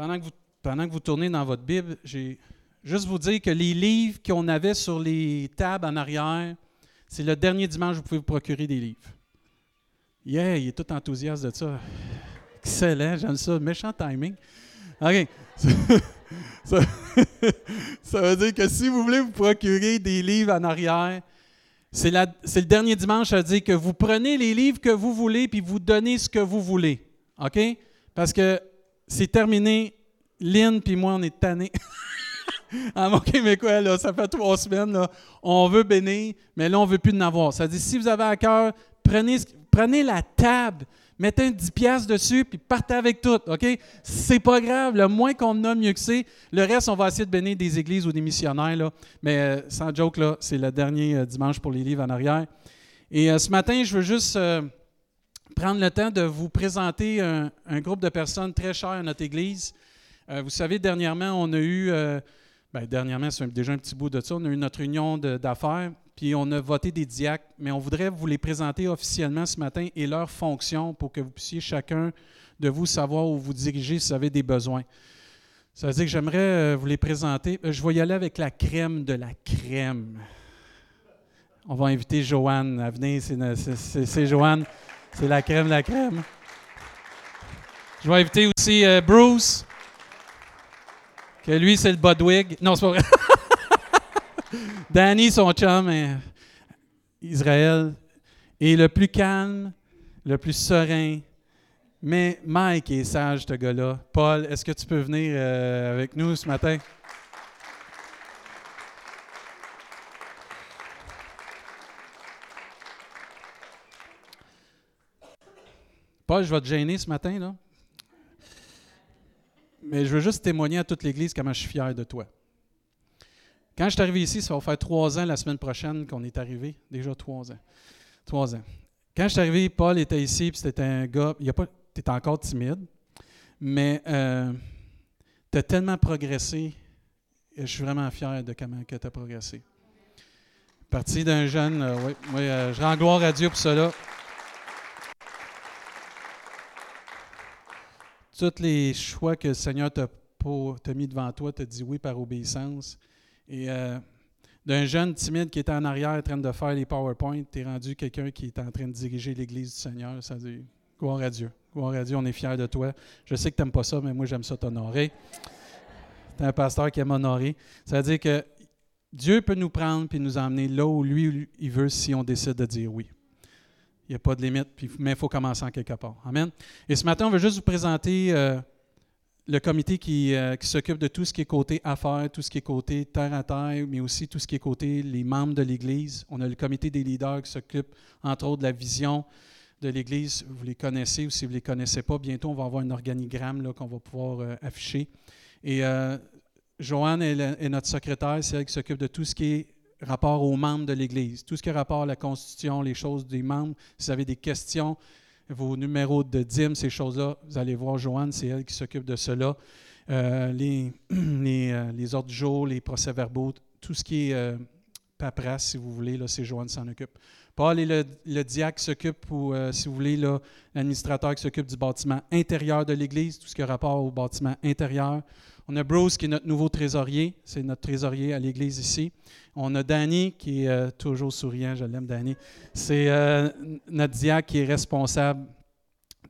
pendant que vous, que tournez dans votre Bible, j'ai juste vous dire que les livres qu'on avait sur les tables en arrière, c'est le dernier dimanche où vous pouvez vous procurer des livres. Yeah, il est tout enthousiaste de ça. Excellent, j'aime ça. Méchant timing. OK. Ça, ça, veut dire que si vous voulez vous procurer des livres en arrière, c'est le dernier dimanche, ça veut dire que vous prenez les livres que vous voulez puis vous donnez ce que vous voulez. OK? Parce que c'est terminé. Lynn puis moi, on est tannés. en mon québécois, là, ça fait trois semaines, on veut bénir, mais là, on ne veut plus en avoir. Ça dit, si vous avez à cœur, prenez, la table, mettez un 10 piastres dessus, puis partez avec tout, OK? C'est pas grave, le moins qu'on a, mieux que c'est. Le reste, on va essayer de bénir des églises ou des missionnaires, là. mais euh, sans joke, c'est le dernier euh, dimanche pour les livres en arrière. Et euh, ce matin, je veux juste prendre le temps de vous présenter un, groupe de personnes très chères à notre Église. vous savez, dernièrement, on a eu, bien, dernièrement, c'est déjà un petit bout de ça, on a eu notre réunion d'affaires, puis on a voté des diacres, mais on voudrait vous les présenter officiellement ce matin et leurs fonctions pour que vous puissiez chacun de vous savoir où vous dirigez si vous avez des besoins. Ça veut dire que j'aimerais euh, vous les présenter. Euh, je vais y aller avec la crème de la crème. On va inviter Joanne à venir. C'est Joanne. C'est la crème la crème. Je vais inviter aussi euh, Bruce. Que lui, c'est le Budwig. Non, c'est pas vrai. Danny, son chum, hein, Israël, est le plus calme, le plus serein. Mais Mike est sage, ce gars-là. Paul, est-ce que tu peux venir euh, avec nous ce matin? Paul, je vais te gêner ce matin, là. Mais je veux juste témoigner à toute l'Église comment je suis fier de toi. Quand je suis arrivé ici, ça va faire trois ans la semaine prochaine qu'on est arrivé. Déjà trois ans. Trois ans. Quand je suis arrivé, Paul était ici, puis c'était un gars. Tu étais encore timide, mais euh, tu as tellement progressé. Et je suis vraiment fier de comment tu as progressé. Parti d'un jeune, euh, oui, euh, je rends gloire à Dieu pour cela. Tous les choix que le Seigneur t'a mis devant toi, as dit oui par obéissance. Et euh, d'un jeune timide qui était en arrière en train de faire les PowerPoint, tu es rendu quelqu'un qui est en train de diriger l'Église du Seigneur. Ça dit gloire à Dieu. Gloire à Dieu, on est fiers de toi. Je sais que tu n'aimes pas ça, mais moi j'aime ça t'honorer. Tu es un pasteur qui aime honorer. Ça veut dire que Dieu peut nous prendre et nous emmener là où lui, il veut si on décide de dire oui. Il n'y a pas de limite, mais il faut commencer en quelque part. Amen. Et ce matin, on veut juste vous présenter euh, le comité euh, qui, s'occupe de tout ce qui est côté affaires, tout ce qui est côté terre à terre, mais aussi tout ce qui est côté les membres de l'Église. On a le comité des leaders qui s'occupe, entre autres, de la vision de l'Église. Vous les connaissez ou si vous ne les connaissez pas, bientôt, on va avoir un organigramme qu'on va pouvoir euh, afficher. Et Joanne est, notre secrétaire, c'est elle qui s'occupe de tout ce qui est rapport aux membres de l'Église, tout ce qui est rapport à la Constitution, les choses des membres. Si vous avez des questions, vos numéros de dîmes, ces choses-là, vous allez voir Joanne, c'est elle qui s'occupe de cela. Euh, les, euh, les, ordres du jour, les procès-verbaux, tout ce qui est euh, paperasse, si vous voulez, c'est Joanne qui s'en occupe. Paul est le, le diacre qui s'occupe, ou si vous voulez, l'administrateur qui s'occupe du bâtiment intérieur de l'Église, tout ce qui a rapport au bâtiment intérieur. On a Bruce qui est notre nouveau trésorier, c'est notre trésorier à l'Église ici. On a Danny qui est euh, toujours souriant, je l'aime Danny. C'est euh, notre diacre qui est responsable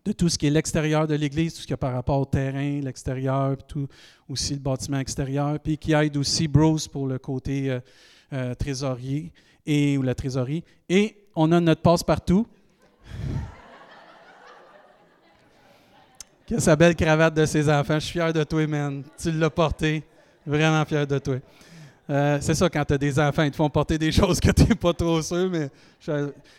de tout ce qui est l'extérieur de l'Église, tout ce qui est par rapport au terrain, l'extérieur, tout aussi le bâtiment extérieur, puis qui aide aussi Bruce pour le côté euh, trésorier et ou la trésorerie. Et on a notre passe-partout. Qui a sa belle cravate de ses enfants. Je suis fier de toi, man. Tu l'as porté. Vraiment fier de toi. Euh, c'est ça, quand tu as des enfants, ils te font porter des choses que tu n'es pas trop sûr. Mais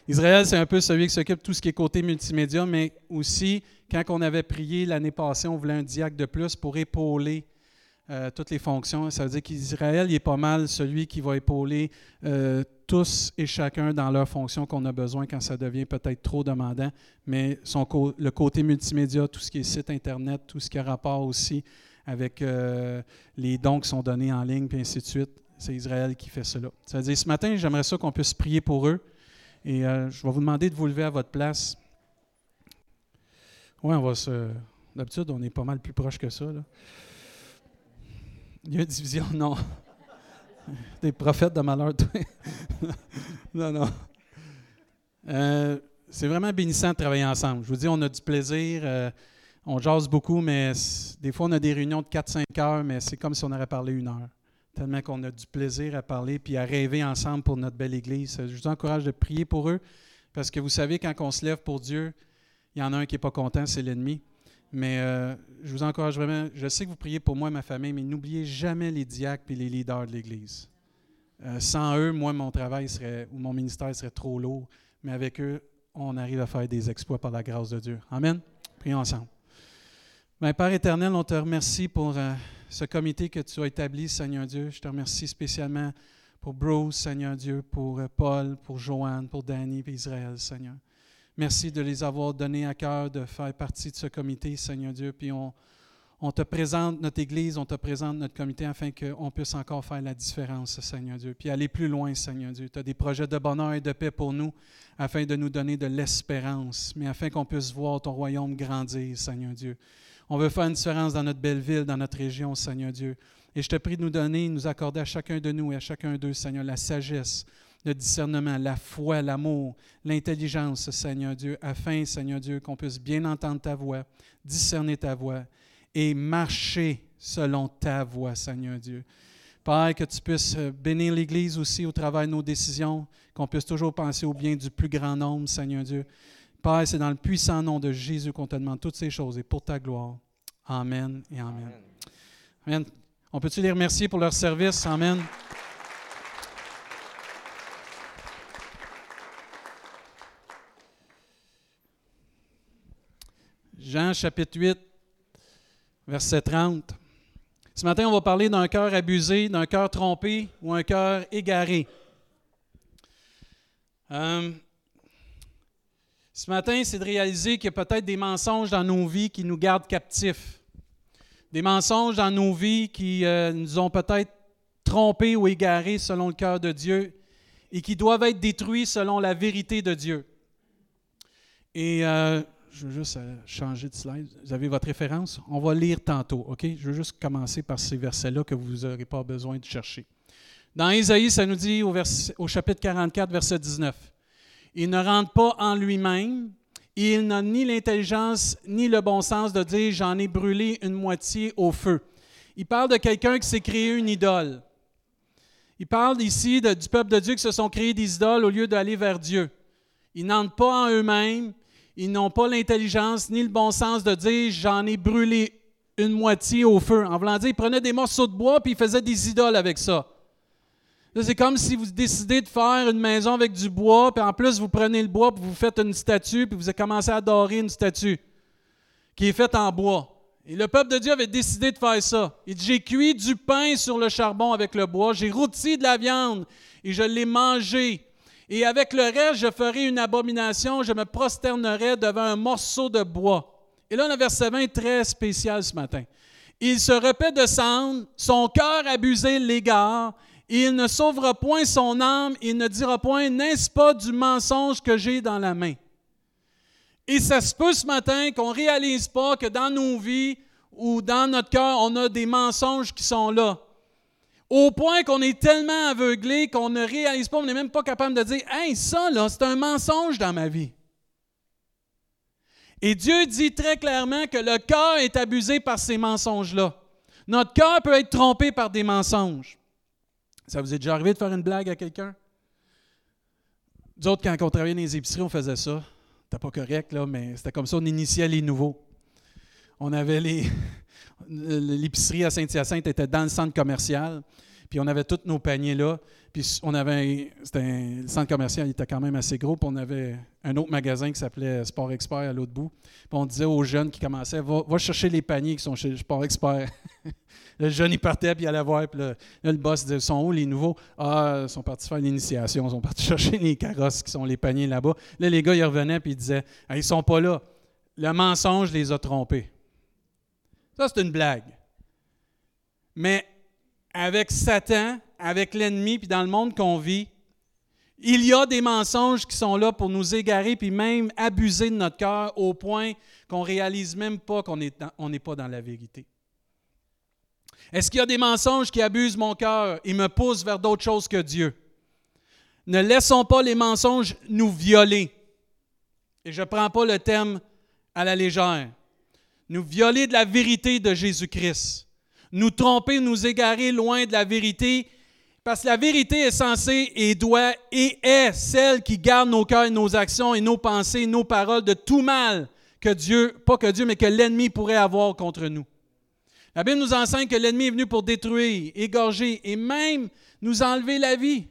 Israël, c'est un peu celui qui s'occupe de tout ce qui est côté multimédia, mais aussi, quand on avait prié l'année passée, on voulait un diacre de plus pour épauler euh, toutes les fonctions. Ça veut dire qu'Israël, est pas mal celui qui va épauler euh, tous et chacun dans leurs fonctions qu'on a besoin quand ça devient peut-être trop demandant. Mais son le côté multimédia, tout ce qui est site Internet, tout ce qui a rapport aussi avec les dons qui sont donnés en ligne, puis ainsi de suite, c'est Israël qui fait cela. Ça veut dire, ce matin, j'aimerais ça qu'on puisse prier pour eux. Et euh, je vais vous demander de vous lever à votre place. Oui, on va se, D'habitude, on est pas mal plus proche que ça. Il y a une division, non. Des prophètes de malheur, toi. non, non. Euh, c'est vraiment bénissant de travailler ensemble. Je vous dis, on a du plaisir. Euh, on jase beaucoup, mais des fois, on a des réunions de 4-5 heures, mais c'est comme si on aurait parlé une heure. Tellement qu'on a du plaisir à parler puis à rêver ensemble pour notre belle Église. Je vous encourage de prier pour eux, parce que vous savez, quand on se lève pour Dieu, il y en a un qui n'est pas content, c'est l'ennemi. Mais euh, je vous encourage vraiment. Je sais que vous priez pour moi et ma famille, mais n'oubliez jamais les diacres et les leaders de l'Église. Euh, sans eux, moi, mon travail serait, ou mon ministère serait trop lourd. Mais avec eux, on arrive à faire des exploits par la grâce de Dieu. Amen. Prions ensemble. Bien, Père éternel, on te remercie pour euh, ce comité que tu as établi, Seigneur Dieu. Je te remercie spécialement pour Bruce, Seigneur Dieu, pour Paul, pour Joanne, pour Danny et Israël, Seigneur. Merci de les avoir donnés à cœur de faire partie de ce comité, Seigneur Dieu. Puis on, on te présente notre Église, on te présente notre comité afin qu'on puisse encore faire la différence, Seigneur Dieu. Puis aller plus loin, Seigneur Dieu. Tu as des projets de bonheur et de paix pour nous afin de nous donner de l'espérance, mais afin qu'on puisse voir ton royaume grandir, Seigneur Dieu. On veut faire une différence dans notre belle ville, dans notre région, Seigneur Dieu. Et je te prie de nous donner, nous accorder à chacun de nous et à chacun d'eux, Seigneur, la sagesse, le discernement, la foi, l'amour, l'intelligence, Seigneur Dieu, afin, Seigneur Dieu, qu'on puisse bien entendre ta voix, discerner ta voix et marcher selon ta voix, Seigneur Dieu. Père, que tu puisses bénir l'Église aussi au travers de nos décisions, qu'on puisse toujours penser au bien du plus grand nombre, Seigneur Dieu. Père, c'est dans le puissant nom de Jésus qu'on te demande toutes ces choses et pour ta gloire. Amen et Amen. Amen. On peut-tu les remercier pour leur service? Amen. Jean chapitre 8, verset 30. Ce matin, on va parler d'un cœur abusé, d'un cœur trompé ou un cœur égaré. Euh, ce matin, c'est de réaliser qu'il y a peut-être des mensonges dans nos vies qui nous gardent captifs. Des mensonges dans nos vies qui euh, nous ont peut-être trompés ou égarés selon le cœur de Dieu et qui doivent être détruits selon la vérité de Dieu. Et euh, je veux juste euh, changer de slide. Vous avez votre référence? On va lire tantôt, OK? Je veux juste commencer par ces versets-là que vous n'aurez pas besoin de chercher. Dans Isaïe, ça nous dit au, chapitre 44, verset 19. Il ne rentre pas en lui-même, il n'a ni l'intelligence ni le bon sens de dire j'en ai brûlé une moitié au feu. Il parle de quelqu'un qui s'est créé une idole. Il parle ici du peuple de Dieu qui se sont créés des idoles au lieu d'aller vers Dieu. Ils n'entrent pas en eux-mêmes, ils n'ont pas l'intelligence ni le bon sens de dire j'en ai brûlé une moitié au feu. En voulant dire, ils prenaient des morceaux de bois puis ils faisaient des idoles avec ça. C'est comme si vous décidez de faire une maison avec du bois, puis en plus vous prenez le bois, puis vous faites une statue, puis vous avez commencé à adorer une statue qui est faite en bois. Et le peuple de Dieu avait décidé de faire ça. Il dit, j'ai cuit du pain sur le charbon avec le bois, j'ai rôti de la viande et je l'ai mangé. Et avec le reste, je ferai une abomination, je me prosternerai devant un morceau de bois. Et là, un verset 20 très spécial ce matin. Il se repait de cendre, son cœur abusé l'égard, il ne sauvera point son âme, il ne dira point, n'est-ce pas du mensonge que j'ai dans la main? Et ça se peut ce matin qu'on ne réalise pas que dans nos vies ou dans notre cœur, on a des mensonges qui sont là. Au point qu'on est tellement aveuglé qu'on ne réalise pas, on n'est même pas capable de dire Hey, ça, là, c'est un mensonge dans ma vie. Et Dieu dit très clairement que le cœur est abusé par ces mensonges-là. Notre cœur peut être trompé par des mensonges. Ça vous est déjà arrivé de faire une blague à quelqu'un? Nous autres, quand on travaillait dans les épiceries, on faisait ça. C'était pas correct, là, mais c'était comme ça, on initiait les nouveaux. On avait les, l'épicerie à Saint-Hyacinthe était dans le centre commercial. Puis on avait tous nos paniers là. Puis on avait, c'était le centre commercial, il était quand même assez gros. Puis on avait un autre magasin qui s'appelait Sport Expert à l'autre bout. Puis on disait aux jeunes qui commençaient, va, chercher les paniers qui sont chez Sport Expert. le jeune, il partait, puis il allait voir. Puis là, le boss disait, sont où les nouveaux? Ah, ils sont partis faire l'initiation. Ils sont partis chercher les carrosses qui sont les paniers là-bas. Là, les gars, ils revenaient, puis ils disaient, ah, ils sont pas là. Le mensonge les a trompés. Ça, c'est une blague. Mais avec Satan, avec l'ennemi, puis dans le monde qu'on vit, Il y a des mensonges qui sont là pour nous égarer, puis même abuser de notre cœur au point qu'on ne réalise même pas qu'on n'est pas dans la vérité. Est-ce qu'il y a des mensonges qui abusent mon cœur? Et me poussent vers d'autres choses que Dieu? Ne laissons pas les mensonges nous violer. Et je ne prends pas le thème à la légère. Nous violer de la vérité de Jésus-Christ. Nous tromper, nous égarer loin de la vérité parce que la vérité est censée et doit et est celle qui garde nos cœurs, nos actions et nos pensées, nos paroles de tout mal que Dieu, pas que Dieu, mais que l'ennemi pourrait avoir contre nous. La Bible nous enseigne que l'ennemi est venu pour détruire, égorger et même nous enlever la vie.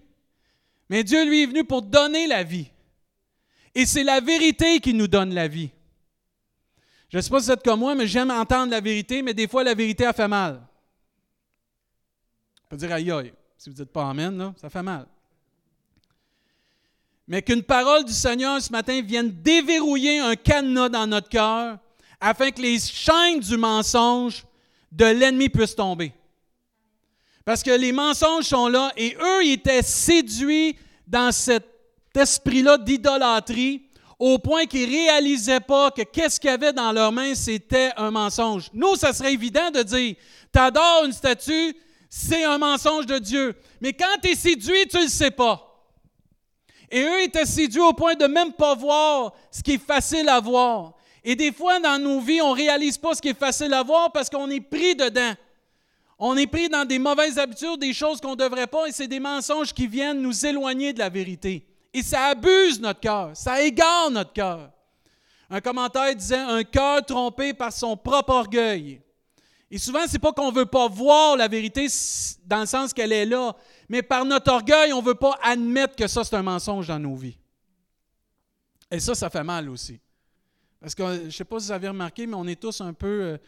Mais Dieu, lui, est venu pour donner la vie. Et c'est la vérité qui nous donne la vie. Je ne sais pas si vous êtes comme moi, mais j'aime entendre la vérité, mais des fois, la vérité a fait mal. On peut dire aïe aïe. Si vous ne dites pas Amen, là, ça fait mal. Mais qu'une parole du Seigneur ce matin vienne déverrouiller un cadenas dans notre cœur afin que les chaînes du mensonge de l'ennemi puissent tomber. Parce que les mensonges sont là et eux, ils étaient séduits dans cet esprit-là d'idolâtrie au point qu'ils ne réalisaient pas que qu'est-ce qu'il y avait dans leurs mains, c'était un mensonge. Nous, ça serait évident de dire, tu adores une statue, c'est un mensonge de Dieu. Mais quand tu es séduit, tu ne le sais pas. Et eux étaient séduits au point de même pas voir ce qui est facile à voir. Et des fois, dans nos vies, on ne réalise pas ce qui est facile à voir parce qu'on est pris dedans. On est pris dans des mauvaises habitudes, des choses qu'on ne devrait pas, et c'est des mensonges qui viennent nous éloigner de la vérité. Et ça abuse notre cœur, ça égare notre cœur. Un commentaire disait Un cœur trompé par son propre orgueil et souvent, ce n'est pas qu'on ne veut pas voir la vérité dans le sens qu'elle est là, mais par notre orgueil, on ne veut pas admettre que ça, c'est un mensonge dans nos vies. Et ça, ça fait mal aussi. Parce que je ne sais pas si vous avez remarqué, mais on est tous un peu euh,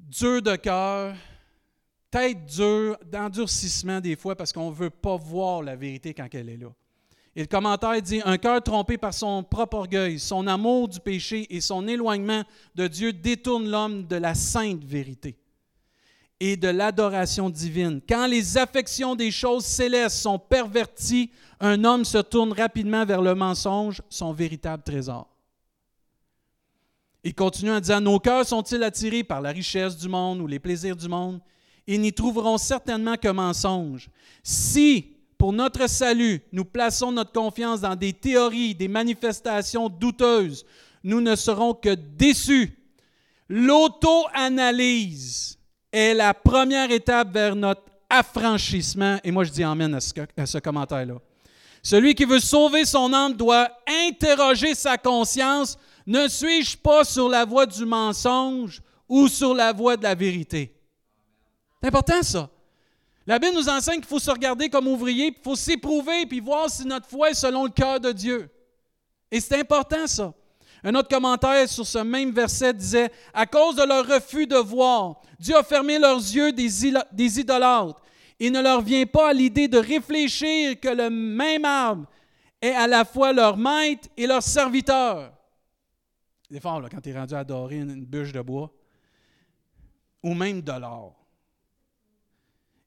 durs de cœur, tête dure, d'endurcissement des fois, parce qu'on ne veut pas voir la vérité quand elle est là. Et le commentaire dit Un cœur trompé par son propre orgueil, son amour du péché et son éloignement de Dieu détourne l'homme de la sainte vérité et de l'adoration divine. Quand les affections des choses célestes sont perverties, un homme se tourne rapidement vers le mensonge, son véritable trésor. Il continue en disant Nos cœurs sont-ils attirés par la richesse du monde ou les plaisirs du monde? Ils n'y trouveront certainement que mensonge. Si pour notre salut, nous plaçons notre confiance dans des théories, des manifestations douteuses, nous ne serons que déçus. L'auto-analyse est la première étape vers notre affranchissement. Et moi, je dis Amen à ce, à ce commentaire-là. Celui qui veut sauver son âme doit interroger sa conscience. Ne suis-je pas sur la voie du mensonge ou sur la voie de la vérité? C'est important, ça. La Bible nous enseigne qu'il faut se regarder comme ouvrier, il faut s'éprouver, puis voir si notre foi est selon le cœur de Dieu. Et c'est important ça. Un autre commentaire sur ce même verset disait, à cause de leur refus de voir, Dieu a fermé leurs yeux des, idolâtres. Il ne leur vient pas à l'idée de réfléchir que le même arbre est à la fois leur maître et leur serviteur. C'est fort quand tu es rendu à adorer une bûche de bois ou même de l'or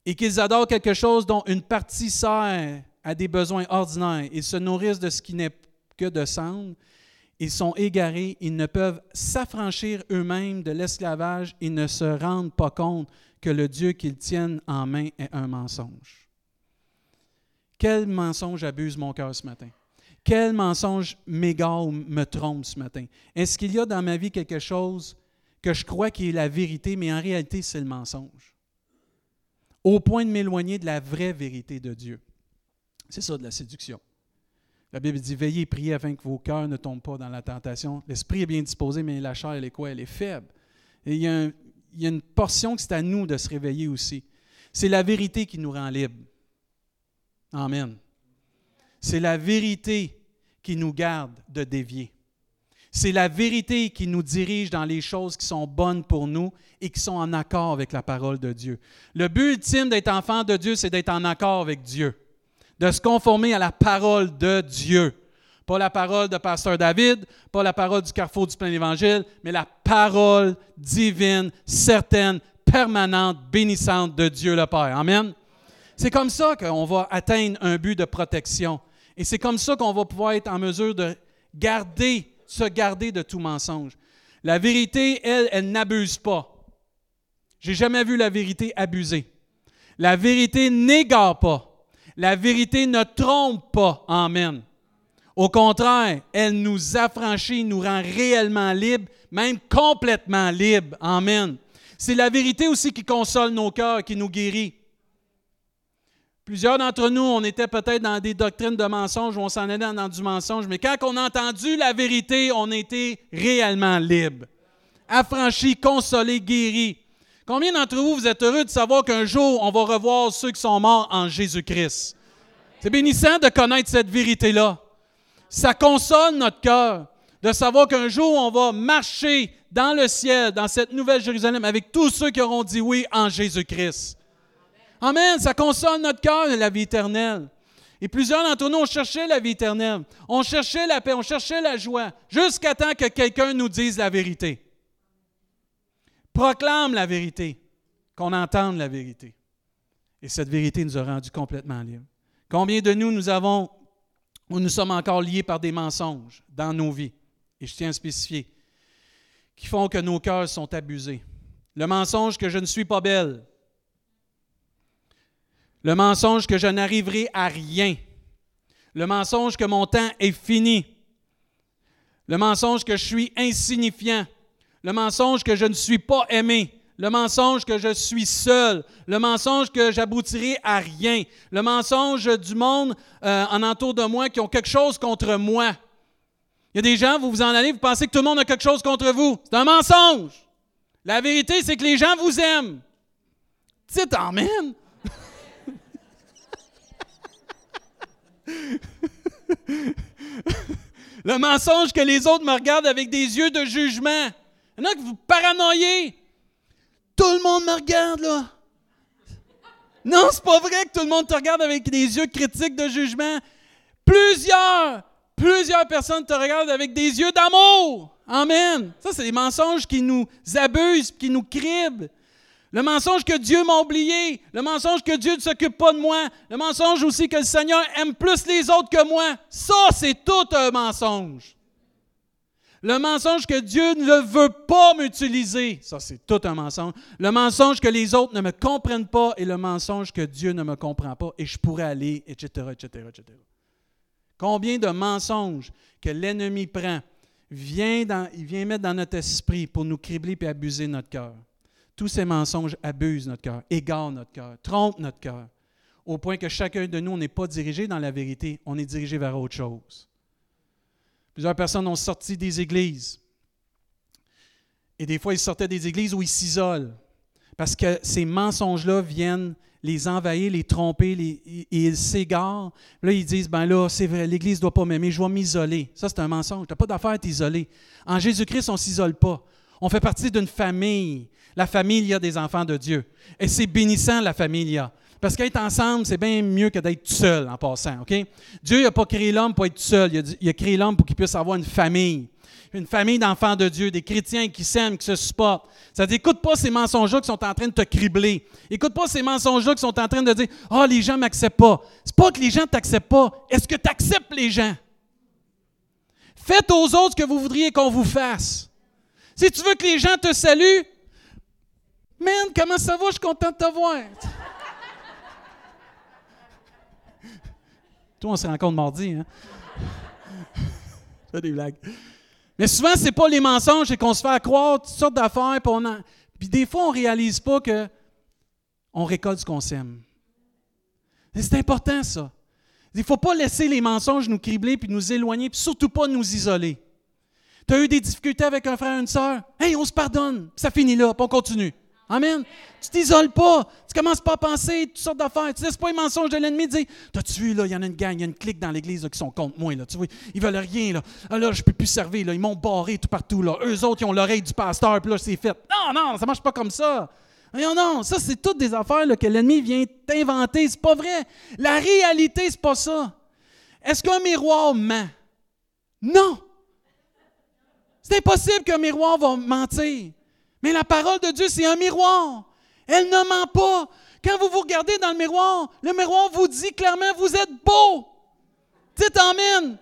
et qu'ils adorent quelque chose dont une partie sert à des besoins ordinaires et se nourrissent de ce qui n'est que de cendre, ils sont égarés, ils ne peuvent s'affranchir eux-mêmes de l'esclavage, ils ne se rendent pas compte que le Dieu qu'ils tiennent en main est un mensonge. Quel mensonge abuse mon cœur ce matin? Quel mensonge m'égare ou me trompe ce matin? Est-ce qu'il y a dans ma vie quelque chose que je crois qui est la vérité, mais en réalité c'est le mensonge? Au point de m'éloigner de la vraie vérité de Dieu. C'est ça de la séduction. La Bible dit Veillez priez afin que vos cœurs ne tombent pas dans la tentation. L'esprit est bien disposé, mais la chair, elle est quoi? Elle est faible. Et il y a, il y a une portion que c'est à nous de se réveiller aussi. C'est la vérité qui nous rend libres. Amen. C'est la vérité qui nous garde de dévier. C'est la vérité qui nous dirige dans les choses qui sont bonnes pour nous et qui sont en accord avec la parole de Dieu. Le but ultime d'être enfant de Dieu, c'est d'être en accord avec Dieu, de se conformer à la parole de Dieu. Pas la parole de Pasteur David, pas la parole du carrefour du plein évangile, mais la parole divine, certaine, permanente, bénissante de Dieu le Père. Amen. C'est comme ça qu'on va atteindre un but de protection. Et c'est comme ça qu'on va pouvoir être en mesure de garder, se garder de tout mensonge. La vérité, elle, elle n'abuse pas. J'ai jamais vu la vérité abuser. La vérité n'égare pas. La vérité ne trompe pas. Amen. Au contraire, elle nous affranchit, nous rend réellement libres, même complètement libres. Amen. C'est la vérité aussi qui console nos cœurs, qui nous guérit. Plusieurs d'entre nous, on était peut-être dans des doctrines de mensonge, où on s'en allait dans du mensonge, mais quand on a entendu la vérité, on était réellement libre, affranchi, consolé, guéri. Combien d'entre vous, vous êtes heureux de savoir qu'un jour, on va revoir ceux qui sont morts en Jésus-Christ? C'est bénissant de connaître cette vérité-là. Ça console notre cœur de savoir qu'un jour, on va marcher dans le ciel, dans cette nouvelle Jérusalem, avec tous ceux qui auront dit oui en Jésus-Christ. Amen. Ça console notre cœur, la vie éternelle. Et plusieurs d'entre nous, on cherchait la vie éternelle. On cherchait la paix, on cherchait la joie, jusqu'à temps que quelqu'un nous dise la vérité. Proclame la vérité, qu'on entende la vérité. Et cette vérité nous a rendus complètement libres. Combien de nous, nous avons, ou nous sommes encore liés par des mensonges dans nos vies, et je tiens à spécifier, qui font que nos cœurs sont abusés. Le mensonge que je ne suis pas belle, le mensonge que je n'arriverai à rien. Le mensonge que mon temps est fini. Le mensonge que je suis insignifiant. Le mensonge que je ne suis pas aimé. Le mensonge que je suis seul. Le mensonge que j'aboutirai à rien. Le mensonge du monde euh, en entour de moi qui ont quelque chose contre moi. Il y a des gens, vous vous en allez, vous pensez que tout le monde a quelque chose contre vous. C'est un mensonge. La vérité, c'est que les gens vous aiment. Tu t'emmènes. le mensonge que les autres me regardent avec des yeux de jugement. Il y en a que vous paranoïez. Tout le monde me regarde, là. Non, c'est pas vrai que tout le monde te regarde avec des yeux critiques de jugement. Plusieurs, plusieurs personnes te regardent avec des yeux d'amour. Amen. Ça, c'est des mensonges qui nous abusent, qui nous criblent. Le mensonge que Dieu m'a oublié, le mensonge que Dieu ne s'occupe pas de moi, le mensonge aussi que le Seigneur aime plus les autres que moi, ça c'est tout un mensonge. Le mensonge que Dieu ne veut pas m'utiliser, ça c'est tout un mensonge. Le mensonge que les autres ne me comprennent pas et le mensonge que Dieu ne me comprend pas et je pourrais aller, etc., etc., etc. Combien de mensonges que l'ennemi prend, il vient mettre dans notre esprit pour nous cribler et abuser notre cœur. Tous ces mensonges abusent notre cœur, égarent notre cœur, trompent notre cœur, au point que chacun de nous, n'est pas dirigé dans la vérité, on est dirigé vers autre chose. Plusieurs personnes ont sorti des églises. Et des fois, ils sortaient des églises où ils s'isolent. Parce que ces mensonges-là viennent les envahir, les tromper, et ils s'égarent. Là, ils disent, ben là, c'est vrai, l'Église ne doit pas m'aimer, je vais m'isoler. Ça, c'est un mensonge. Tu n'as pas d'affaire à t'isoler. En Jésus-Christ, on ne s'isole pas. On fait partie d'une famille. La famille, a des enfants de Dieu. Et c'est bénissant, la famille. Parce qu'être ensemble, c'est bien mieux que d'être seul en passant. OK? Dieu n'a pas créé l'homme pour être seul. Il a, il a créé l'homme pour qu'il puisse avoir une famille. Une famille d'enfants de Dieu, des chrétiens qui s'aiment, qui se supportent. Ça dit, écoute pas ces mensonges-là qui sont en train de te cribler. Écoute pas ces mensonges-là qui sont en train de dire, ah, oh, les gens ne m'acceptent pas. C'est pas que les gens ne t'acceptent pas. Est-ce que tu acceptes les gens? Faites aux autres ce que vous voudriez qu'on vous fasse. Si tu veux que les gens te saluent, Man, comment ça va? Je suis content de te voir. Toi, on se rencontre mardi, hein? des blagues. Mais souvent, c'est pas les mensonges, c'est qu'on se fait croire toutes sortes d'affaires, puis, puis des fois, on ne réalise pas que on récolte ce qu'on sème. C'est important, ça. Il ne faut pas laisser les mensonges nous cribler, puis nous éloigner, puis surtout pas nous isoler. Tu as eu des difficultés avec un frère une sœur? Hey, on se pardonne, ça finit là, puis on continue. Amen. Tu t'isoles pas. Tu commences pas à penser toutes sortes d'affaires. Tu laisses pas les mensonges de l'ennemi dire T'as-tu vu, là, il y en a une gang, il y a une clique dans l'église qui sont contre moi. Là. Tu vois, ils veulent rien. Là. Ah, là, je peux plus servir. Là. Ils m'ont barré tout partout. Là. Eux autres, ils ont l'oreille du pasteur, puis là, c'est fait. Non, non, ça marche pas comme ça. Non, non, ça, c'est toutes des affaires que l'ennemi vient t'inventer. C'est pas vrai. La réalité, c'est pas ça. Est-ce qu'un miroir ment? Non. C'est impossible qu'un miroir va mentir. Mais la parole de Dieu, c'est un miroir. Elle ne ment pas. Quand vous vous regardez dans le miroir, le miroir vous dit clairement, vous êtes beau. Dites Amen.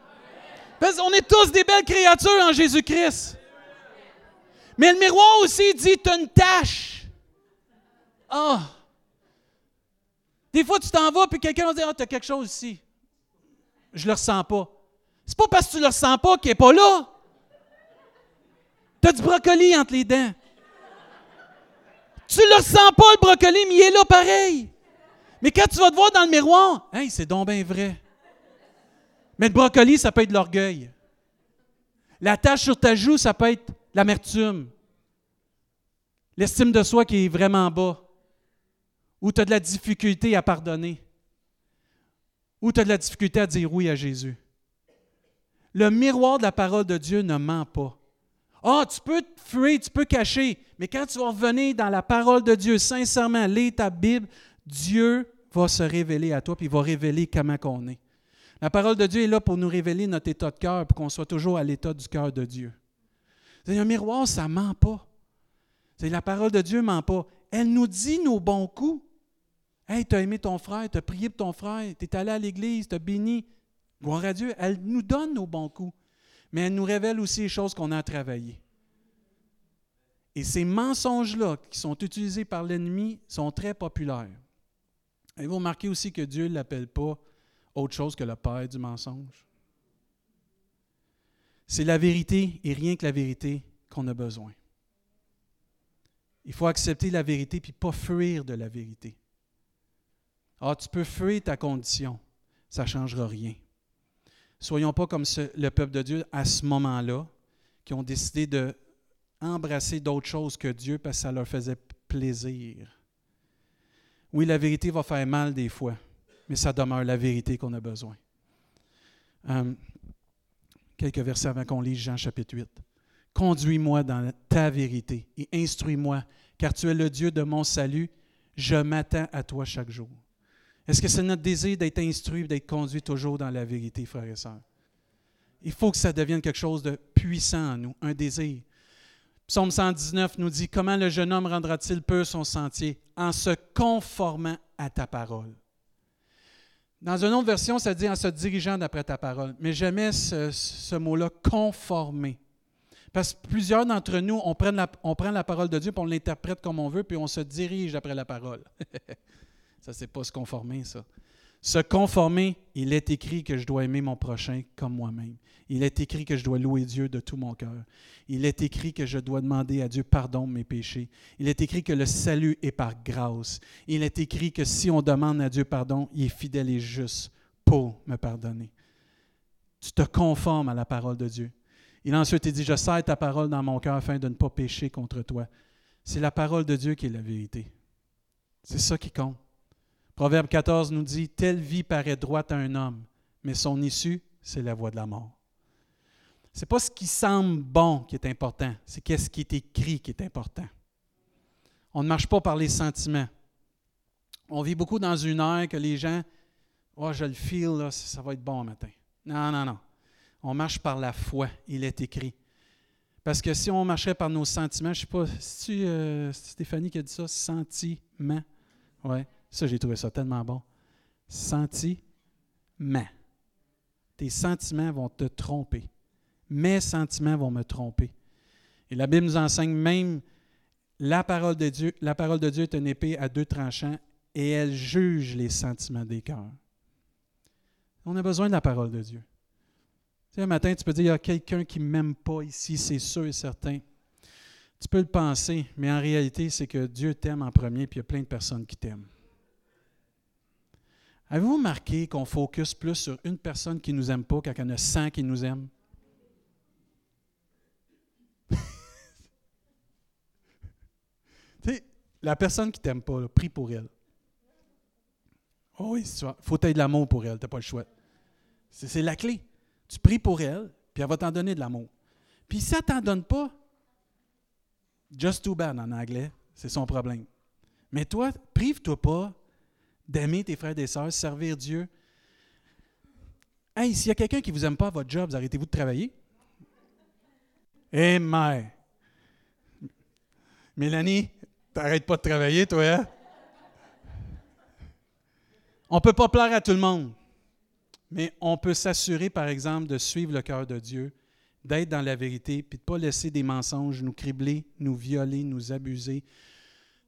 Parce qu'on est tous des belles créatures en Jésus-Christ. Mais le miroir aussi dit, tu as une tâche. Ah! Des fois, tu t'en vas, puis quelqu'un va dire, ah, tu as quelque chose ici. Je le ressens pas. C'est pas parce que tu le ressens pas qu'il n'est pas là. Tu as du brocoli entre les dents. Tu le ressens pas, le brocoli, mais il est là pareil. Mais quand tu vas te voir dans le miroir, hey, c'est donc bien vrai. Mais le brocoli, ça peut être l'orgueil. La tache sur ta joue, ça peut être l'amertume. L'estime de soi qui est vraiment bas. Ou tu as de la difficulté à pardonner. Ou tu as de la difficulté à dire oui à Jésus. Le miroir de la parole de Dieu ne ment pas. Ah, tu peux te fuir, tu peux cacher, mais quand tu vas revenir dans la parole de Dieu, sincèrement, lis ta Bible, Dieu va se révéler à toi, puis il va révéler comment qu'on est. La parole de Dieu est là pour nous révéler notre état de cœur, pour qu'on soit toujours à l'état du cœur de Dieu. C'est un miroir, ça ne ment pas. C'est la parole de Dieu ne ment pas. Elle nous dit nos bons coups. Hey, tu as aimé ton frère, tu as prié pour ton frère, tu es allé à l'église, tu as béni. Gloire à Dieu. Elle nous donne nos bons coups. Mais elle nous révèle aussi les choses qu'on a à travailler. Et ces mensonges-là qui sont utilisés par l'ennemi sont très populaires. Et vous remarquez aussi que Dieu ne l'appelle pas autre chose que le père du mensonge? C'est la vérité et rien que la vérité qu'on a besoin. Il faut accepter la vérité puis pas fuir de la vérité. Ah, tu peux fuir ta condition, ça ne changera rien. Soyons pas comme le peuple de Dieu à ce moment-là, qui ont décidé de embrasser d'autres choses que Dieu parce que ça leur faisait plaisir. Oui, la vérité va faire mal des fois, mais ça demeure la vérité qu'on a besoin. Euh, quelques versets avant qu'on lise Jean chapitre 8. Conduis-moi dans ta vérité et instruis-moi, car tu es le Dieu de mon salut. Je m'attends à toi chaque jour. Est-ce que c'est notre désir d'être instruit, d'être conduit toujours dans la vérité, frères et sœurs? Il faut que ça devienne quelque chose de puissant en nous, un désir. Psaume 119 nous dit, Comment le jeune homme rendra-t-il peu son sentier En se conformant à ta parole. Dans une autre version, ça dit en se dirigeant d'après ta parole. Mais jamais ce, mot-là, conformer. Parce que plusieurs d'entre nous, on prend, la, on prend la parole de Dieu, puis on l'interprète comme on veut, puis on se dirige après la parole. ça, c'est pas se conformer, ça. Se conformer, il est écrit que je dois aimer mon prochain comme moi-même. Il est écrit que je dois louer Dieu de tout mon cœur. Il est écrit que je dois demander à Dieu pardon de mes péchés. Il est écrit que le salut est par grâce. Il est écrit que si on demande à Dieu pardon, il est fidèle et juste pour me pardonner. Tu te conformes à la parole de Dieu. Il a ensuite dit, je serre ta parole dans mon cœur afin de ne pas pécher contre toi. C'est la parole de Dieu qui est la vérité. C'est ça qui compte. Proverbe 14 nous dit, Telle vie paraît droite à un homme, mais son issue, c'est la voie de la mort. Ce n'est pas ce qui semble bon qui est important, c'est qu'est-ce qui est écrit qui est important. On ne marche pas par les sentiments. On vit beaucoup dans une ère que les gens, oh, je le feel, ça va être bon matin. Non, non, non. On marche par la foi, il est écrit. Parce que si on marchait par nos sentiments, je ne sais pas, c'est euh, Stéphanie qui a dit ça, sentiment. Ouais. Ça, j'ai trouvé ça tellement bon. Sentiment. Tes sentiments vont te tromper. Mes sentiments vont me tromper. Et la Bible nous enseigne même la parole de Dieu. La parole de Dieu est une épée à deux tranchants et elle juge les sentiments des cœurs. On a besoin de la parole de Dieu. Tu sais, un matin, tu peux dire, il y a quelqu'un qui ne m'aime pas ici, c'est sûr et certain. Tu peux le penser, mais en réalité, c'est que Dieu t'aime en premier, puis il y a plein de personnes qui t'aiment. Avez-vous remarqué qu'on focus plus sur une personne qui ne nous aime pas qu'à y en a 100 qui nous aiment? la personne qui t'aime pas, prie pour elle. Oh oui, il faut être de l'amour pour elle, tu n'as pas le choix. C'est la clé. Tu pries pour elle, puis elle va t'en donner de l'amour. Puis si elle ne t'en donne pas, just too bad en anglais, c'est son problème. Mais toi, prive-toi pas d'aimer tes frères et sœurs, servir Dieu. Hey, s'il y a quelqu'un qui ne vous aime pas à votre job, arrêtez-vous de travailler? Eh, mère! Mélanie, t'arrêtes pas de travailler, toi, hein? On peut pas plaire à tout le monde, mais on peut s'assurer, par exemple, de suivre le cœur de Dieu, d'être dans la vérité, puis de ne pas laisser des mensonges nous cribler, nous violer, nous abuser,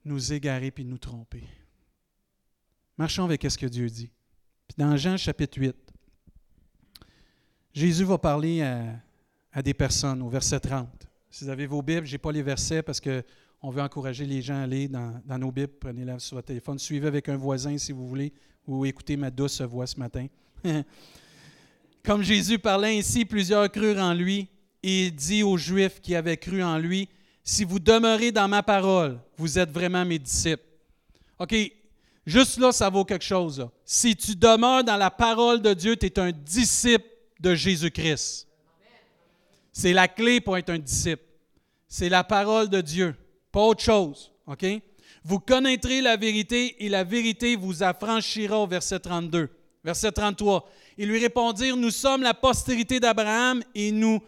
nous égarer, puis nous tromper. Marchons avec ce que Dieu dit. Puis dans Jean chapitre 8, Jésus va parler à, des personnes au verset 30. Si vous avez vos Bibles, je n'ai pas les versets parce qu'on veut encourager les gens à aller dans, dans nos Bibles. Prenez-la sur votre téléphone. Suivez avec un voisin si vous voulez ou écoutez ma douce voix ce matin. Comme Jésus parlait ainsi, plusieurs crurent en lui et il dit aux Juifs qui avaient cru en lui, si vous demeurez dans ma parole, vous êtes vraiment mes disciples. OK, juste là, ça vaut quelque chose. Si tu demeures dans la parole de Dieu, tu es un disciple de Jésus-Christ. C'est la clé pour être un disciple. C'est la parole de Dieu, pas autre chose. Vous connaîtrez la vérité et la vérité vous affranchira au verset 32. Verset 33. Ils lui répondirent, Nous sommes la postérité d'Abraham et nous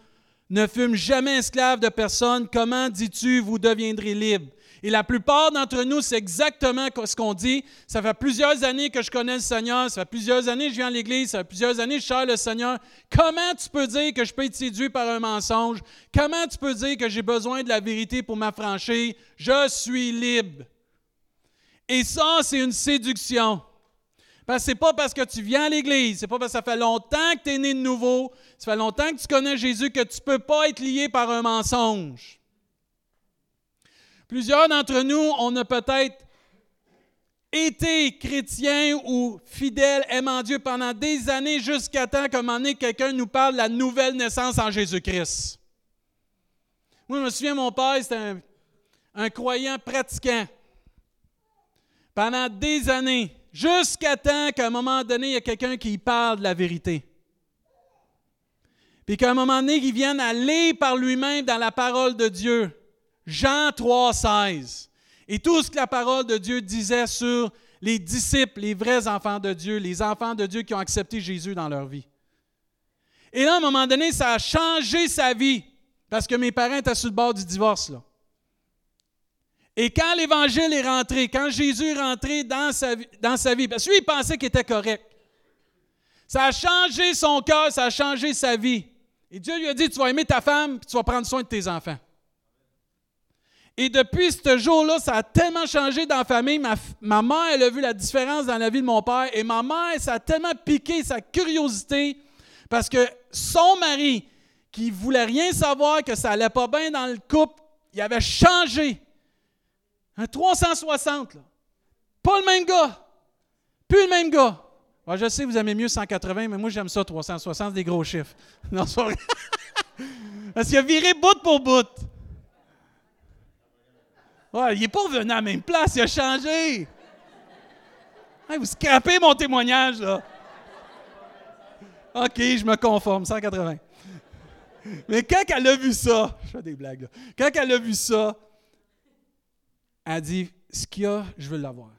ne fûmes jamais esclaves de personne. Comment dis-tu, vous deviendrez libres? Et la plupart d'entre nous, c'est exactement ce qu'on dit. Ça fait plusieurs années que je connais le Seigneur, ça fait plusieurs années que je viens à l'Église, ça fait plusieurs années que je cherche le Seigneur. Comment tu peux dire que je peux être séduit par un mensonge? Comment tu peux dire que j'ai besoin de la vérité pour m'affranchir? Je suis libre. Et ça, c'est une séduction. Parce que c'est pas parce que tu viens à l'Église, c'est pas parce que ça fait longtemps que tu es né de nouveau, ça fait longtemps que tu connais Jésus que tu ne peux pas être lié par un mensonge. Plusieurs d'entre nous, on a peut-être été chrétiens ou fidèles, aimant Dieu pendant des années jusqu'à temps qu'à un moment donné, quelqu'un nous parle de la nouvelle naissance en Jésus-Christ. Moi, je me souviens, mon père, c'était un, croyant pratiquant pendant des années, jusqu'à temps qu'à un moment donné, il y a quelqu'un qui parle de la vérité. Puis qu'à un moment donné, il vienne aller par lui-même dans la parole de Dieu. Jean 3, 16. Et tout ce que la parole de Dieu disait sur les disciples, les vrais enfants de Dieu, les enfants de Dieu qui ont accepté Jésus dans leur vie. Et là, à un moment donné, ça a changé sa vie. Parce que mes parents étaient sur le bord du divorce. Là. Et quand l'Évangile est rentré, quand Jésus est rentré dans sa, dans sa vie, parce que lui, il pensait qu'il était correct. Ça a changé son cœur, ça a changé sa vie. Et Dieu lui a dit, tu vas aimer ta femme, puis tu vas prendre soin de tes enfants. Et depuis ce jour-là, ça a tellement changé dans la famille. Ma, mère, elle a vu la différence dans la vie de mon père. Et ma mère, ça a tellement piqué sa curiosité parce que son mari, qui voulait rien savoir, que ça allait pas bien dans le couple, il avait changé. Un 360, là. Pas le même gars. Plus le même gars. je sais, vous aimez mieux 180, mais moi, j'aime ça, 360, des gros chiffres. Non, c'est Parce qu'il a viré bout pour bout. Il n'est pas revenu à la même place, il a changé. vous scrapez mon témoignage, là. OK, je me conforme, 180. Mais quand elle a vu ça, je fais des blagues, là. Quand elle a vu ça, elle dit Ce qu'il y a, je veux l'avoir.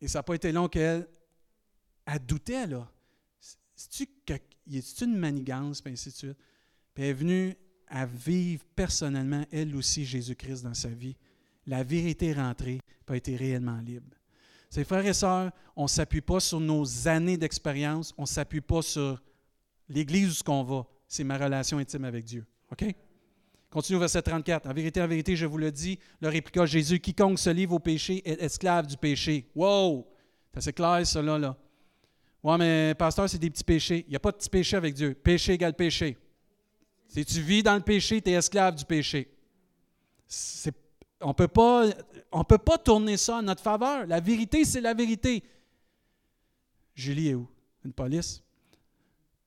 Et ça n'a pas été long qu'elle elle doutait, là. C'est-tu une manigance, puis ainsi de suite. Puis elle est venue à vivre personnellement, elle aussi, Jésus-Christ dans sa vie. La vérité rentrée, a été réellement libre. Ses frères et sœurs, on ne s'appuie pas sur nos années d'expérience, on ne s'appuie pas sur l'Église où qu'on va. C'est ma relation intime avec Dieu. OK? Continue au verset 34. En vérité, en vérité, je vous le dis, leur répliqua Jésus, quiconque se livre au péché est esclave du péché. Wow! C'est assez clair, ça, là. là. Ouais, mais pasteur, c'est des petits péchés. Il n'y a pas de petits péchés avec Dieu. Péché égale péché. Si tu vis dans le péché, tu es esclave du péché. on ne peut pas tourner ça en notre faveur. La vérité, c'est la vérité. Julie est où? Une police?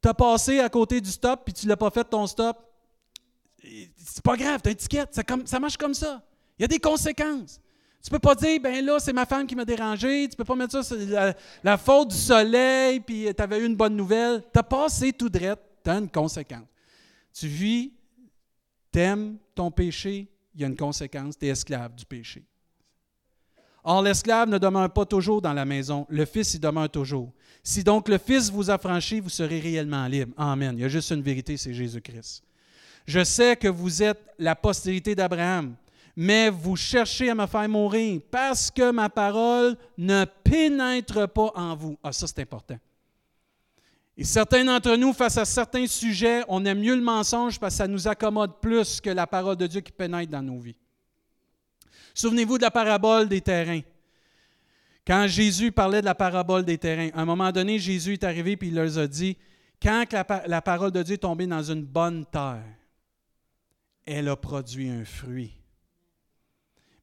Tu as passé à côté du stop, puis tu l'as pas fait ton stop c'est pas grave, tu as une étiquette, ça, marche comme ça. Il y a des conséquences. Tu peux pas dire, ben là, c'est ma femme qui m'a dérangé, tu peux pas mettre ça, c'est la, faute du soleil, puis tu avais eu une bonne nouvelle. Tu as passé tout droit, tu as une conséquence. Tu vis, t'aimes ton péché, il y a une conséquence, tu es esclave du péché. Or, l'esclave ne demeure pas toujours dans la maison, le Fils y demeure toujours. Si donc le Fils vous a franchi, vous serez réellement libre. Amen. Il y a juste une vérité, c'est Jésus-Christ. Je sais que vous êtes la postérité d'Abraham, mais vous cherchez à me faire mourir parce que ma parole ne pénètre pas en vous. Ah, ça, c'est important. Et certains d'entre nous, face à certains sujets, on aime mieux le mensonge parce que ça nous accommode plus que la parole de Dieu qui pénètre dans nos vies. Souvenez-vous de la parabole des terrains. Quand Jésus parlait de la parabole des terrains, à un moment donné, Jésus est arrivé et il leur a dit, quand la, parole de Dieu est tombée dans une bonne terre, elle a produit un fruit.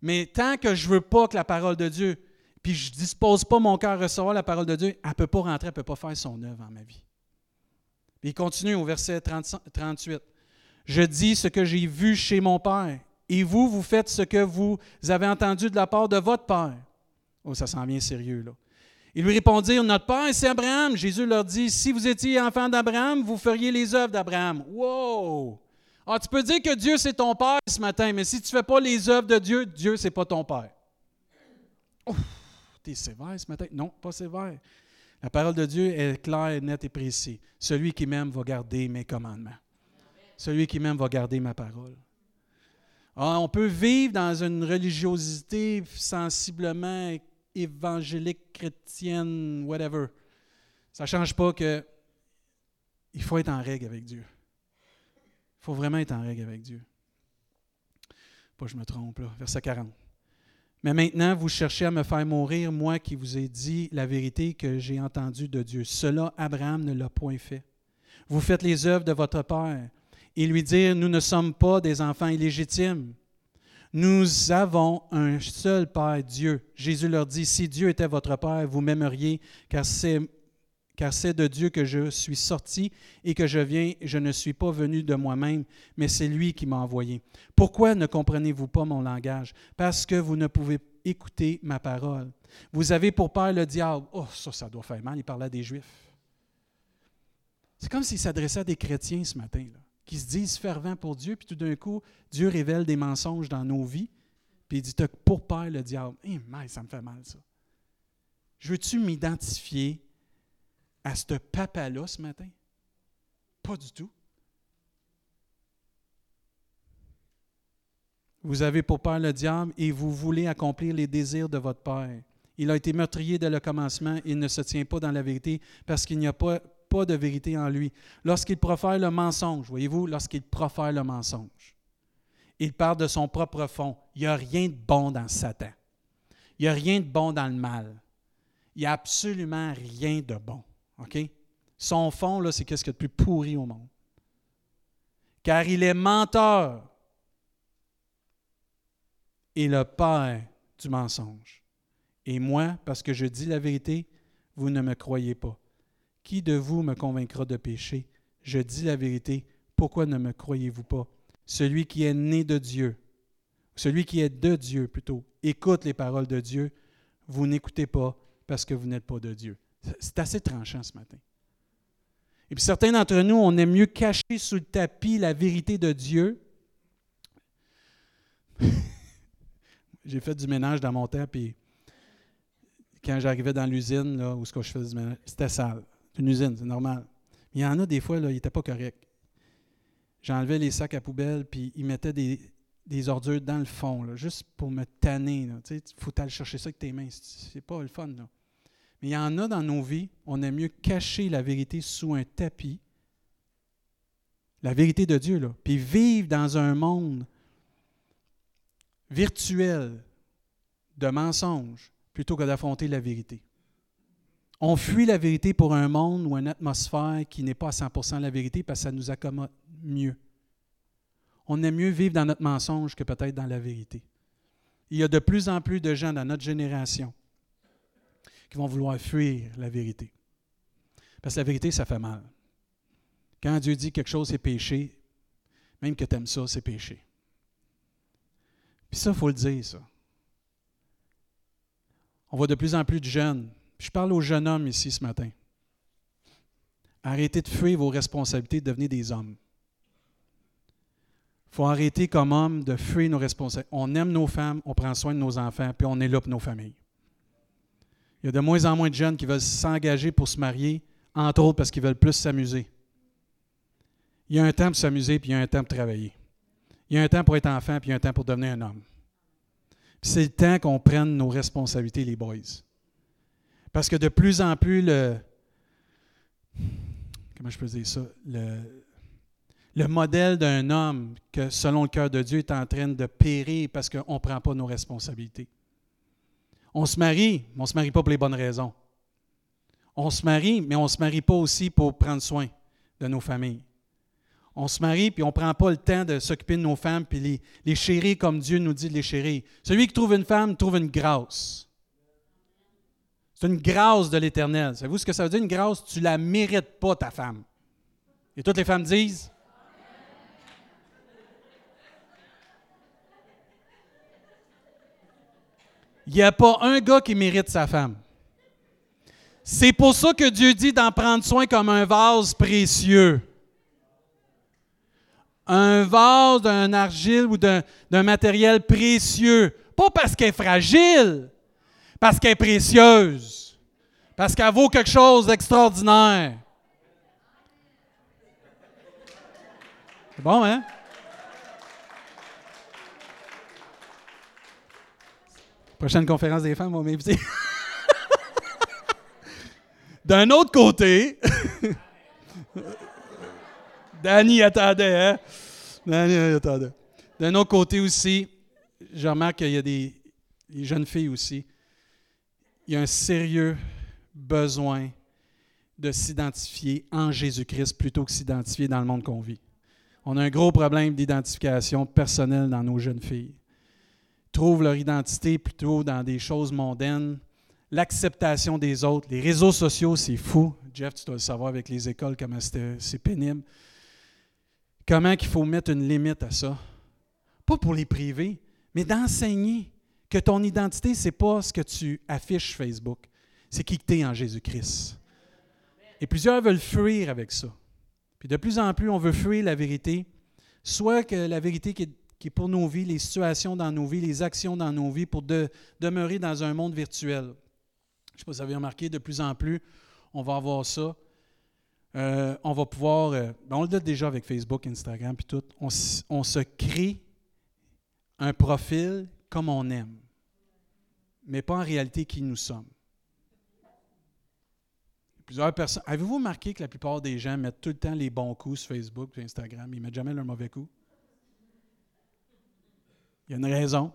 Mais tant que je ne veux pas que la parole de Dieu, puis je ne dispose pas mon cœur à recevoir la parole de Dieu, elle ne peut pas rentrer, elle ne peut pas faire son œuvre en ma vie. il continue au verset 38. Je dis ce que j'ai vu chez mon Père, et vous, vous faites ce que vous avez entendu de la part de votre Père. Oh, ça sent bien sérieux, là. Ils lui répondirent, Notre Père, c'est Abraham. Jésus leur dit, Si vous étiez enfant d'Abraham, vous feriez les œuvres d'Abraham. Wow! Ah, tu peux dire que Dieu, c'est ton Père ce matin, mais si tu ne fais pas les œuvres de Dieu, Dieu, c'est pas ton Père. Tu es sévère ce matin? Non, pas sévère. La parole de Dieu est claire, nette et précise. Celui qui m'aime va garder mes commandements. Celui qui m'aime va garder ma parole. Ah, on peut vivre dans une religiosité sensiblement évangélique, chrétienne, whatever. Ça ne change pas que il faut être en règle avec Dieu. Il faut vraiment être en règle avec Dieu. Pas je me trompe là. Verset 40. Mais maintenant, vous cherchez à me faire mourir, moi qui vous ai dit la vérité que j'ai entendue de Dieu. Cela, Abraham ne l'a point fait. Vous faites les œuvres de votre Père et lui dire, nous ne sommes pas des enfants illégitimes. Nous avons un seul Père, Dieu. Jésus leur dit, si Dieu était votre Père, vous m'aimeriez, car c'est car c'est de Dieu que je suis sorti et que je viens, je ne suis pas venu de moi-même, mais c'est lui qui m'a envoyé. Pourquoi ne comprenez-vous pas mon langage? Parce que vous ne pouvez écouter ma parole. Vous avez pour père le diable. Oh, ça, ça doit faire mal. Il parlait des Juifs. C'est comme s'il s'adressait à des chrétiens ce matin, qui se disent fervents pour Dieu, puis tout d'un coup, Dieu révèle des mensonges dans nos vies, puis il dit pour père le diable. Eh, ça me fait mal, ça. Je veux-tu m'identifier à ce papa-là ce matin? Pas du tout. Vous avez pour père le diable et vous voulez accomplir les désirs de votre père. Il a été meurtrier dès le commencement, il ne se tient pas dans la vérité parce qu'il n'y a pas, pas de vérité en lui. Lorsqu'il profère le mensonge, voyez-vous, lorsqu'il profère le mensonge, il part de son propre fond. Il n'y a rien de bon dans Satan. Il n'y a rien de bon dans le mal. Il n'y a absolument rien de bon. Son fond, là, c'est qu'est-ce qu'il y a de plus pourri au monde. Car il est menteur et le père du mensonge. Et moi, parce que je dis la vérité, vous ne me croyez pas. Qui de vous me convaincra de péché? Je dis la vérité, pourquoi ne me croyez-vous pas? Celui qui est né de Dieu, celui qui est de Dieu plutôt, écoute les paroles de Dieu, vous n'écoutez pas parce que vous n'êtes pas de Dieu. C'est assez tranchant ce matin. Et puis certains d'entre nous, on aime mieux cacher sous le tapis la vérité de Dieu. J'ai fait du ménage dans mon temps, puis quand j'arrivais dans l'usine, là, où ce que je faisais du ménage, c'était sale. C'est une usine, c'est normal. Mais il y en a des fois, là, il n'était pas correct. J'enlevais les sacs à poubelle, puis ils mettaient des, ordures dans le fond, juste pour me tanner. Il faut aller chercher ça avec tes mains. C'est pas le fun. Là. Il y en a dans nos vies, on aime mieux cacher la vérité sous un tapis, la vérité de Dieu, là, puis vivre dans un monde virtuel de mensonges plutôt que d'affronter la vérité. On fuit la vérité pour un monde ou une atmosphère qui n'est pas à 100% la vérité parce que ça nous accommode mieux. On aime mieux vivre dans notre mensonge que peut-être dans la vérité. Il y a de plus en plus de gens dans notre génération qui vont vouloir fuir la vérité. Parce que la vérité, ça fait mal. Quand Dieu dit quelque chose, c'est péché, même que tu aimes ça, c'est péché. Puis ça, il faut le dire, ça. On voit de plus en plus de jeunes. je parle aux jeunes hommes ici ce matin. Arrêtez de fuir vos responsabilités, devenez des hommes. Il faut arrêter comme hommes de fuir nos responsabilités. On aime nos femmes, on prend soin de nos enfants, puis on est là pour nos familles. Il y a de moins en moins de jeunes qui veulent s'engager pour se marier, entre autres parce qu'ils veulent plus s'amuser. Il y a un temps pour s'amuser, puis il y a un temps pour travailler. Il y a un temps pour être enfant, puis il y a un temps pour devenir un homme. c'est le temps qu'on prenne nos responsabilités, les boys. Parce que de plus en plus, le. Comment je peux dire ça? Le, le modèle d'un homme que, selon le cœur de Dieu, est en train de périr parce qu'on ne prend pas nos responsabilités. On se marie, mais on ne se marie pas pour les bonnes raisons. On se marie, mais on ne se marie pas aussi pour prendre soin de nos familles. On se marie, puis on ne prend pas le temps de s'occuper de nos femmes, puis les, les chérir comme Dieu nous dit de les chérir. Celui qui trouve une femme trouve une grâce. C'est une grâce de l'Éternel. Savez-vous ce que ça veut dire, une grâce? Tu ne la mérites pas, ta femme. Et toutes les femmes disent? Il n'y a pas un gars qui mérite sa femme. C'est pour ça que Dieu dit d'en prendre soin comme un vase précieux. Un vase d'un argile ou d'un matériel précieux. Pas parce qu'elle est fragile, parce qu'elle est précieuse, parce qu'elle vaut quelque chose d'extraordinaire. C'est bon, hein? Prochaine conférence des femmes, on va m'inviter. D'un autre côté, Danny attendait, hein? Danny attendait. D'un autre côté aussi, je remarque qu'il y a des jeunes filles aussi. Il y a un sérieux besoin de s'identifier en Jésus-Christ plutôt que s'identifier dans le monde qu'on vit. On a un gros problème d'identification personnelle dans nos jeunes filles trouvent leur identité plutôt dans des choses mondaines, l'acceptation des autres. Les réseaux sociaux, c'est fou. Jeff, tu dois le savoir avec les écoles, comment c'est pénible. Comment qu'il faut mettre une limite à ça? Pas pour les privés, mais d'enseigner que ton identité, ce n'est pas ce que tu affiches Facebook, c'est qui tu es en Jésus-Christ. Et plusieurs veulent fuir avec ça. Puis de plus en plus, on veut fuir la vérité, soit que la vérité qui est pour nos vies, les situations dans nos vies, les actions dans nos vies, pour demeurer dans un monde virtuel. Je ne sais pas si vous avez remarqué, de plus en plus, on va avoir ça. Euh, on va pouvoir, euh, ben, on le dit déjà avec Facebook, Instagram, puis tout, on, se crée un profil comme on aime, mais pas en réalité qui nous sommes. Plusieurs personnes. Avez-vous remarqué que la plupart des gens mettent tout le temps les bons coups sur Facebook et Instagram? Ils ne mettent jamais leurs mauvais coups? Il y a une raison.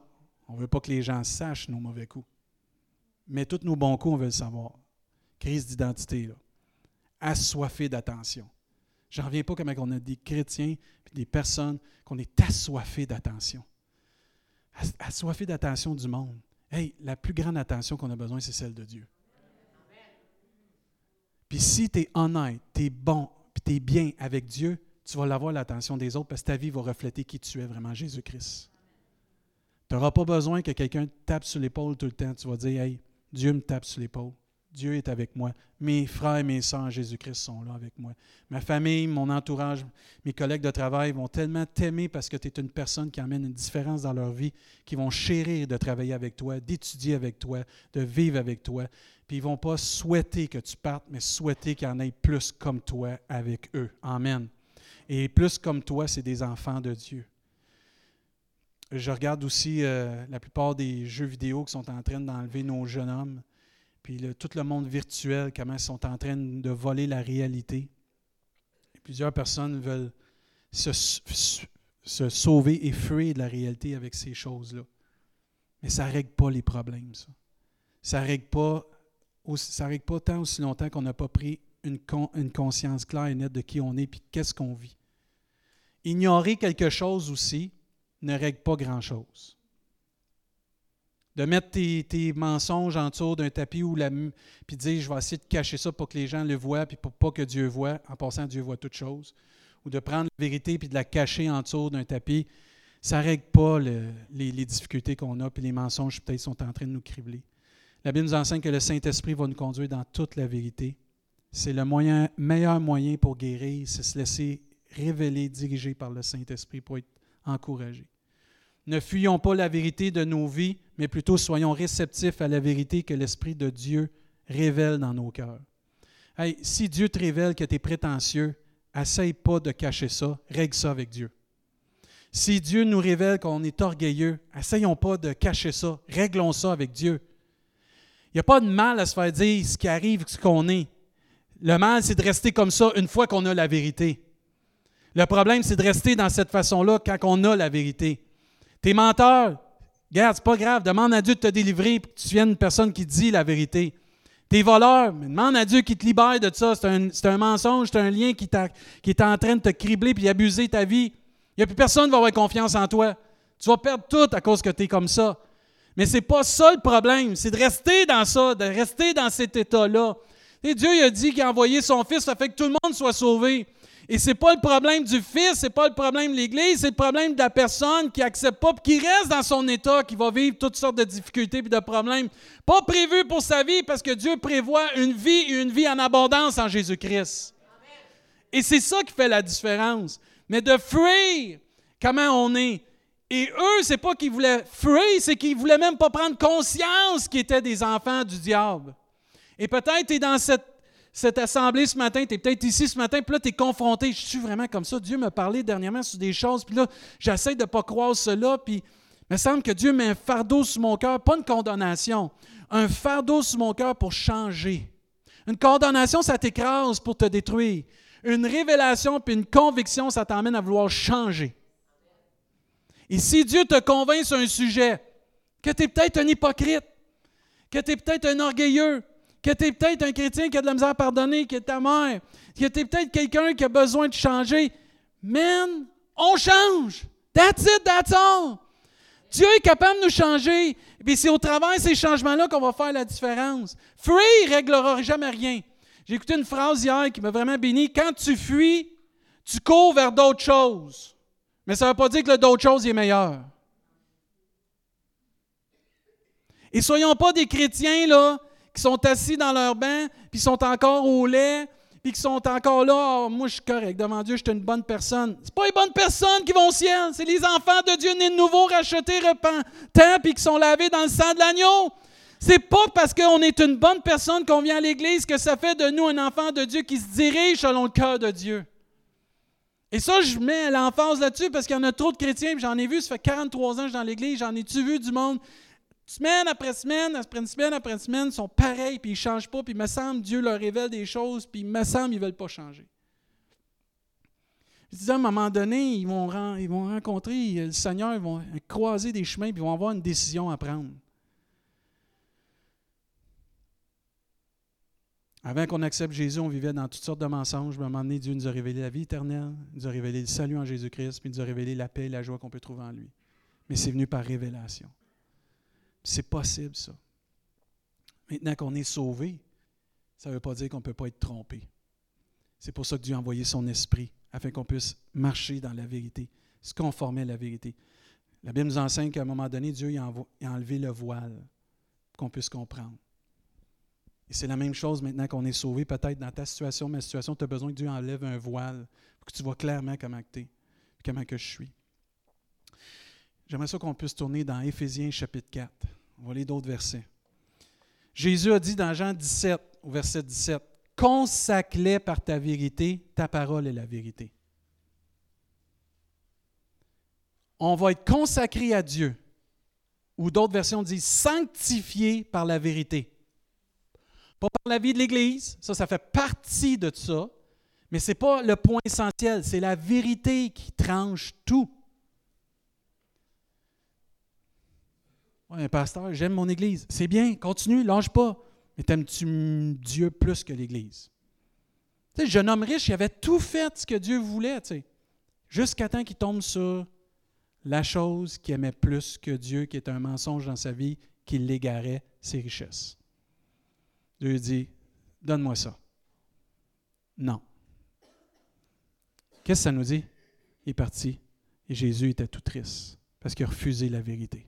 On ne veut pas que les gens sachent nos mauvais coups. Mais tous nos bons coups, on veut le savoir. Crise d'identité, là. Assoiffé d'attention. Je n'en reviens pas comme on a des chrétiens des personnes qu'on est assoiffé d'attention. Assoiffé d'attention du monde. Hey, la plus grande attention qu'on a besoin, c'est celle de Dieu. Puis si tu es honnête, tu es bon, puis tu es bien avec Dieu, tu vas l'avoir l'attention des autres parce que ta vie va refléter qui tu es vraiment, Jésus-Christ. Tu n'auras pas besoin que quelqu'un te tape sur l'épaule tout le temps. Tu vas dire, hey, Dieu me tape sur l'épaule. Dieu est avec moi. Mes frères et mes sœurs Jésus-Christ sont là avec moi. Ma famille, mon entourage, mes collègues de travail vont tellement t'aimer parce que tu es une personne qui amène une différence dans leur vie, qui vont chérir de travailler avec toi, d'étudier avec toi, de vivre avec toi. Puis ils ne vont pas souhaiter que tu partes, mais souhaiter qu'il y en ait plus comme toi avec eux. Amen. Et plus comme toi, c'est des enfants de Dieu. Je regarde aussi euh, la plupart des jeux vidéo qui sont en train d'enlever nos jeunes hommes, puis tout le monde virtuel, comment ils sont en train de voler la réalité. plusieurs personnes veulent se, sauver et fuir de la réalité avec ces choses-là. Mais ça ne règle pas les problèmes, ça. Ça ne règle, pas, règle pas tant aussi longtemps qu'on n'a pas pris une, une conscience claire et nette de qui on est et qu'est-ce qu'on vit. Ignorer quelque chose aussi, ne règle pas grand-chose. De mettre tes, mensonges en dessous d'un tapis ou la puis dire je vais essayer de cacher ça pour que les gens le voient puis pour pas que Dieu voit, en passant Dieu voit toutes choses, ou de prendre la vérité puis de la cacher en dessous d'un tapis, ça ne règle pas les, difficultés qu'on a puis les mensonges peut-être sont en train de nous cribler. La Bible nous enseigne que le Saint-Esprit va nous conduire dans toute la vérité. C'est le moyen, meilleur moyen pour guérir, c'est se laisser révéler, diriger par le Saint-Esprit pour être encourager. Ne fuyons pas la vérité de nos vies, mais plutôt soyons réceptifs à la vérité que l'Esprit de Dieu révèle dans nos cœurs. si Dieu te révèle que tu es prétentieux, essaye pas de cacher ça, règle ça avec Dieu. Si Dieu nous révèle qu'on est orgueilleux, essayons pas de cacher ça. Réglons ça avec Dieu. Il n'y a pas de mal à se faire dire ce qui arrive, ce qu'on est. Le mal, c'est de rester comme ça une fois qu'on a la vérité. Le problème, c'est de rester dans cette façon-là quand on a la vérité. Tes menteurs, regarde, c'est pas grave, demande à Dieu de te délivrer pour que tu viennes une personne qui dit la vérité. Tes voleurs, demande à Dieu qui te libère de ça. C'est un, mensonge, c'est un lien qui, qui est en train de te cribler puis abuser ta vie. Il n'y a plus personne qui va avoir confiance en toi. Tu vas perdre tout à cause que tu es comme ça. Mais ce n'est pas ça le problème. C'est de rester dans ça, de rester dans cet état-là. Et Dieu a dit qu'il a envoyé son Fils, ça fait que tout le monde soit sauvé. Et ce n'est pas le problème du Fils, ce n'est pas le problème de l'Église, c'est le problème de la personne qui n'accepte pas, qui reste dans son état, qui va vivre toutes sortes de difficultés et de problèmes. Pas prévu pour sa vie parce que Dieu prévoit une vie et une vie en abondance en Jésus-Christ. Et c'est ça qui fait la différence. Mais de fuir comment on est. Et eux, c'est pas qu'ils voulaient fuir, c'est qu'ils voulaient même pas prendre conscience qu'ils étaient des enfants du diable. Et peut-être tu es dans cette cette assemblée ce matin, tu es peut-être ici ce matin, puis là, tu es confronté. Je suis vraiment comme ça. Dieu m'a parlé dernièrement sur des choses, puis là, j'essaie de ne pas croire cela, puis il me semble que Dieu met un fardeau sur mon cœur, pas une condamnation, un fardeau sur mon cœur pour changer. Une condamnation, ça t'écrase pour te détruire. Une révélation puis une conviction, ça t'emmène à vouloir changer. Et si Dieu te convainc sur un sujet, que tu es peut-être un hypocrite, que tu es peut-être un orgueilleux, que tu es peut-être un chrétien qui a de la misère à pardonner, qui est ta mère, que tu es peut-être quelqu'un qui a besoin de changer. Man, on change. That's it, that's all. Dieu est capable de nous changer. Et c'est au travers de ces changements-là qu'on va faire la différence. Fuir ne réglera jamais rien. J'ai écouté une phrase hier qui m'a vraiment béni. Quand tu fuis, tu cours vers d'autres choses. Mais ça ne veut pas dire que d'autres choses est meilleur. Et soyons pas des chrétiens là qui sont assis dans leur banc, puis sont encore au lait, puis qui sont encore là, oh, moi je suis correct, devant Dieu, je suis une bonne personne. C'est pas les bonnes personnes qui vont au ciel, c'est les enfants de Dieu nés de nouveau, rachetés, repentants, puis qui sont lavés dans le sang de l'agneau. C'est pas parce qu'on est une bonne personne qu'on vient à l'Église que ça fait de nous un enfant de Dieu qui se dirige selon le cœur de Dieu. Et ça, je mets l'emphase là-dessus parce qu'il y en a trop de chrétiens, j'en ai vu, ça fait 43 ans que je suis dans l'Église, j'en ai-tu vu du monde semaine après semaine, après semaine après semaine, ils sont pareils, puis ils ne changent pas, puis il me semble Dieu leur révèle des choses, puis il me semble qu'ils ne veulent pas changer. Je disais, à un moment donné, ils vont, ils vont rencontrer le Seigneur, ils vont croiser des chemins, puis ils vont avoir une décision à prendre. Avant qu'on accepte Jésus, on vivait dans toutes sortes de mensonges. À un moment donné, Dieu nous a révélé la vie éternelle, nous a révélé le salut en Jésus-Christ, puis nous a révélé la paix et la joie qu'on peut trouver en lui. Mais c'est venu par révélation. C'est possible, ça. Maintenant qu'on est sauvé, ça ne veut pas dire qu'on ne peut pas être trompé. C'est pour ça que Dieu a envoyé son esprit, afin qu'on puisse marcher dans la vérité, se conformer à la vérité. La Bible nous enseigne qu'à un moment donné, Dieu a enlevé le voile pour qu'on puisse comprendre. Et c'est la même chose maintenant qu'on est sauvé, peut-être dans ta situation, ma situation, tu as besoin que Dieu enlève un voile pour que tu vois clairement comment tu es, comment que je suis. J'aimerais ça qu'on puisse tourner dans Éphésiens chapitre 4. On va lire d'autres versets. Jésus a dit dans Jean 17, au verset 17, Consacre-les par ta vérité, ta parole est la vérité. On va être consacré à Dieu. Ou d'autres versions disent sanctifié par la vérité. Pas par la vie de l'Église, ça, ça fait partie de ça, mais ce n'est pas le point essentiel, c'est la vérité qui tranche tout. Ouais, pasteur, j'aime mon Église. C'est bien, continue, lâche pas. Mais t'aimes-tu Dieu plus que l'Église? Tu sais, le jeune homme riche, il avait tout fait ce que Dieu voulait, tu sais, jusqu'à temps qu'il tombe sur la chose qu'il aimait plus que Dieu, qui est un mensonge dans sa vie, qui l'égarait, ses richesses. Dieu dit, donne-moi ça. Non. Qu'est-ce que ça nous dit? Il est parti et Jésus était tout triste parce qu'il a refusé la vérité.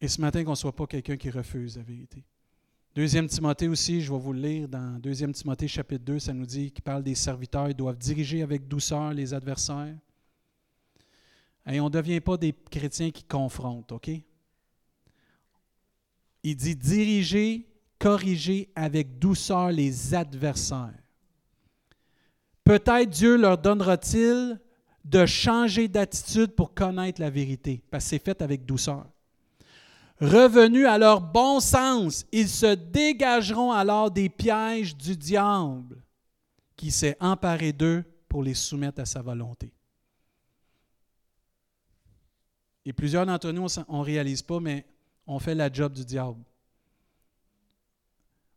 Et ce matin, qu'on ne soit pas quelqu'un qui refuse la vérité. Deuxième Timothée aussi, je vais vous le lire dans Deuxième Timothée chapitre 2, ça nous dit qu'il parle des serviteurs, ils doivent diriger avec douceur les adversaires. Et on ne devient pas des chrétiens qui confrontent, OK? Il dit diriger, corriger avec douceur les adversaires. Peut-être Dieu leur donnera-t-il de changer d'attitude pour connaître la vérité, parce que c'est fait avec douceur. Revenus à leur bon sens, ils se dégageront alors des pièges du diable qui s'est emparé d'eux pour les soumettre à sa volonté. Et plusieurs d'entre nous, on ne réalise pas, mais on fait la job du diable.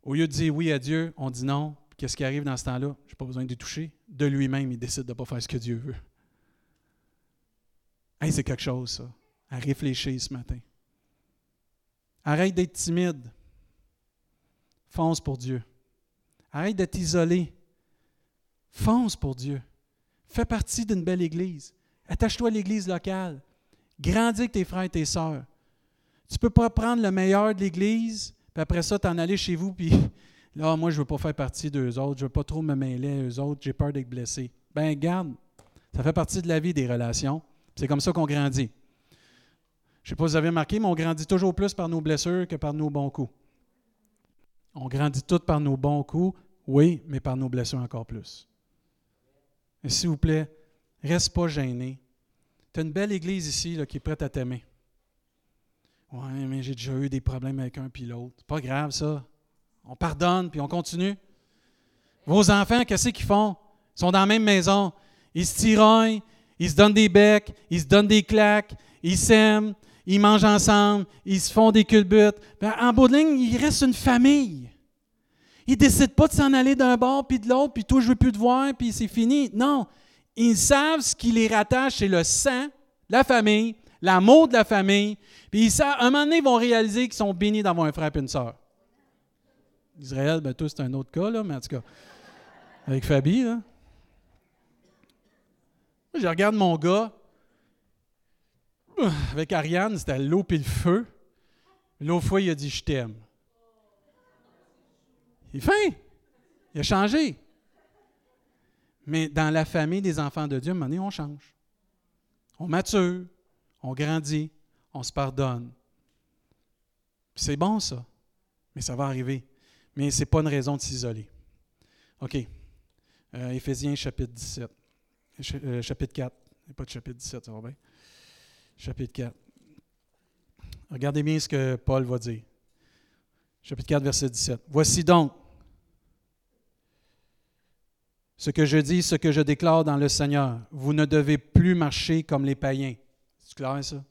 Au lieu de dire oui à Dieu, on dit non. Qu'est-ce qui arrive dans ce temps-là? Je n'ai pas besoin de toucher. De lui-même, il décide de ne pas faire ce que Dieu veut. C'est quelque chose, ça, à réfléchir ce matin. Arrête d'être timide. Fonce pour Dieu. Arrête d'être isolé. Fonce pour Dieu. Fais partie d'une belle église. Attache-toi à l'église locale. Grandis avec tes frères et tes sœurs. Tu ne peux pas prendre le meilleur de l'église, puis après ça, t'en aller chez vous, puis là, moi, je ne veux pas faire partie d'eux autres, je ne veux pas trop me mêler à eux autres, j'ai peur d'être blessé. Ben, garde, ça fait partie de la vie des relations. C'est comme ça qu'on grandit. Je ne sais pas si vous avez remarqué, mais on grandit toujours plus par nos blessures que par nos bons coups. On grandit tout par nos bons coups, oui, mais par nos blessures encore plus. S'il vous plaît, reste pas gêné. Tu as une belle église ici qui est prête à t'aimer. Oui, mais j'ai déjà eu des problèmes avec un puis l'autre. Pas grave, ça. On pardonne puis on continue. Vos enfants, qu'est-ce qu'ils font? Ils sont dans la même maison. Ils se tiraillent, ils se donnent des becs, ils se donnent des claques, ils s'aiment, ils mangent ensemble, ils se font des culbutes. Ben, en bout de ligne, il reste une famille. Ils ne décident pas de s'en aller d'un bord puis de l'autre, puis toi, je ne veux plus te voir, puis c'est fini. Non. Ils savent ce qui les rattache, c'est le sang, la famille, l'amour de la famille. Puis ils savent, un moment donné, ils vont réaliser qu'ils sont bénis d'avoir un frère et une sœur. Israël, ben toi, c'est un autre cas, là, mais en tout cas, avec Fabi, là. Je regarde mon gars. Avec Ariane, c'était l'eau et le feu. L'autre fois, il a dit Je t'aime. Il est fin. Il a changé. Mais dans la famille des enfants de Dieu, à un moment donné, on change. On mature, on grandit, on se pardonne. C'est bon, ça. Mais ça va arriver. Mais ce n'est pas une raison de s'isoler. OK. Euh, Éphésiens chapitre 17. Euh, chapitre 4. pas de chapitre 17, ça va bien? Chapitre 4. Regardez bien ce que Paul va dire. Chapitre 4, verset 17. Voici donc ce que je dis, ce que je déclare dans le Seigneur. Vous ne devez plus marcher comme les païens. C'est clair, ça?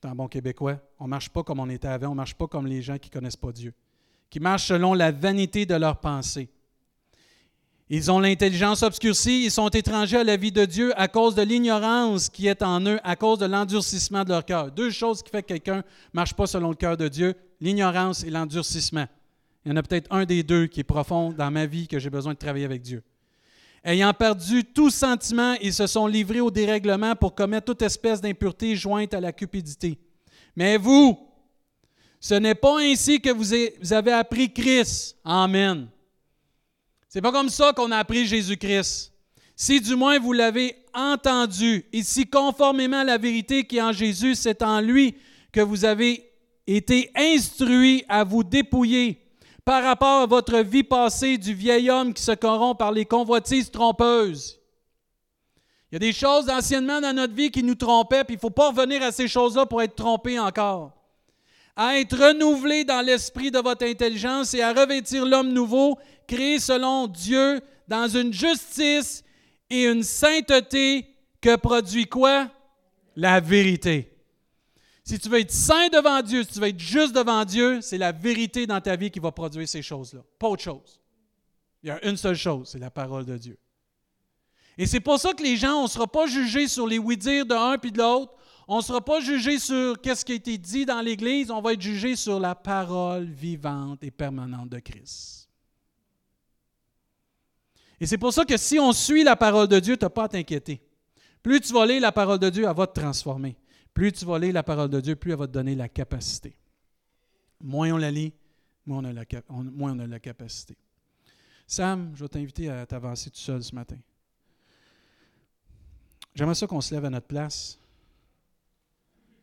Dans bon québécois. On ne marche pas comme on était avant, on ne marche pas comme les gens qui ne connaissent pas Dieu, qui marchent selon la vanité de leurs pensées. Ils ont l'intelligence obscurcie, ils sont étrangers à la vie de Dieu à cause de l'ignorance qui est en eux, à cause de l'endurcissement de leur cœur. Deux choses qui font que quelqu'un ne marche pas selon le cœur de Dieu, l'ignorance et l'endurcissement. Il y en a peut-être un des deux qui est profond dans ma vie que j'ai besoin de travailler avec Dieu. Ayant perdu tout sentiment, ils se sont livrés au dérèglement pour commettre toute espèce d'impureté jointe à la cupidité. Mais vous, ce n'est pas ainsi que vous avez appris Christ. Amen. C'est pas comme ça qu'on a appris Jésus-Christ. Si du moins vous l'avez entendu, et si conformément à la vérité qui est en Jésus, c'est en lui que vous avez été instruits à vous dépouiller par rapport à votre vie passée du vieil homme qui se corrompt par les convoitises trompeuses. Il y a des choses anciennement dans notre vie qui nous trompaient, puis il ne faut pas revenir à ces choses-là pour être trompé encore. À être renouvelé dans l'esprit de votre intelligence et à revêtir l'homme nouveau créé selon Dieu dans une justice et une sainteté que produit quoi? La vérité. Si tu veux être saint devant Dieu, si tu veux être juste devant Dieu, c'est la vérité dans ta vie qui va produire ces choses-là. Pas autre chose. Il y a une seule chose, c'est la parole de Dieu. Et c'est pour ça que les gens, on ne sera pas jugés sur les oui-dire de l'un puis de l'autre. On ne sera pas jugé sur qu'est-ce qui a été dit dans l'Église. On va être jugé sur la parole vivante et permanente de Christ. Et c'est pour ça que si on suit la parole de Dieu, tu n'as pas à t'inquiéter. Plus tu vas lire la parole de Dieu, elle va te transformer. Plus tu vas lire la parole de Dieu, plus elle va te donner la capacité. Moins on la lit, moins on a la, la capacité. Sam, je vais t'inviter à t'avancer tout seul ce matin. J'aimerais ça qu'on se lève à notre place.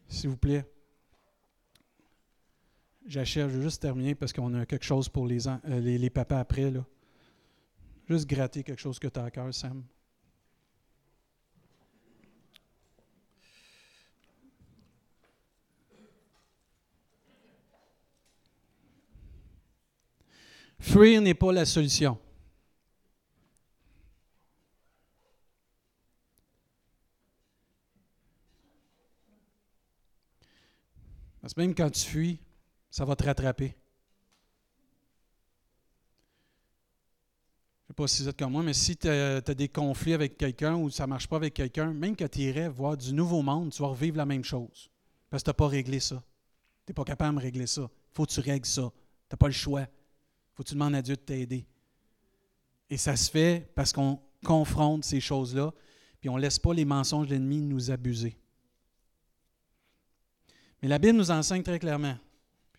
S'il vous plaît. J'achève, je vais juste terminer parce qu'on a quelque chose pour les, euh, papas après. Là. Juste gratter quelque chose que tu as à cœur, Sam. Fuir n'est pas la solution. Parce que même quand tu fuis, ça va te rattraper. Pas si vous comme moi, mais si tu as, des conflits avec quelqu'un ou ça ne marche pas avec quelqu'un, même que tu irais voir du nouveau monde, tu vas revivre la même chose. Parce que tu n'as pas réglé ça. Tu n'es pas capable de régler ça. Il faut que tu règles ça. Tu n'as pas le choix. Il faut que tu demandes à Dieu de t'aider. Et ça se fait parce qu'on confronte ces choses-là, puis on ne laisse pas les mensonges de l'ennemi nous abuser. Mais la Bible nous enseigne très clairement.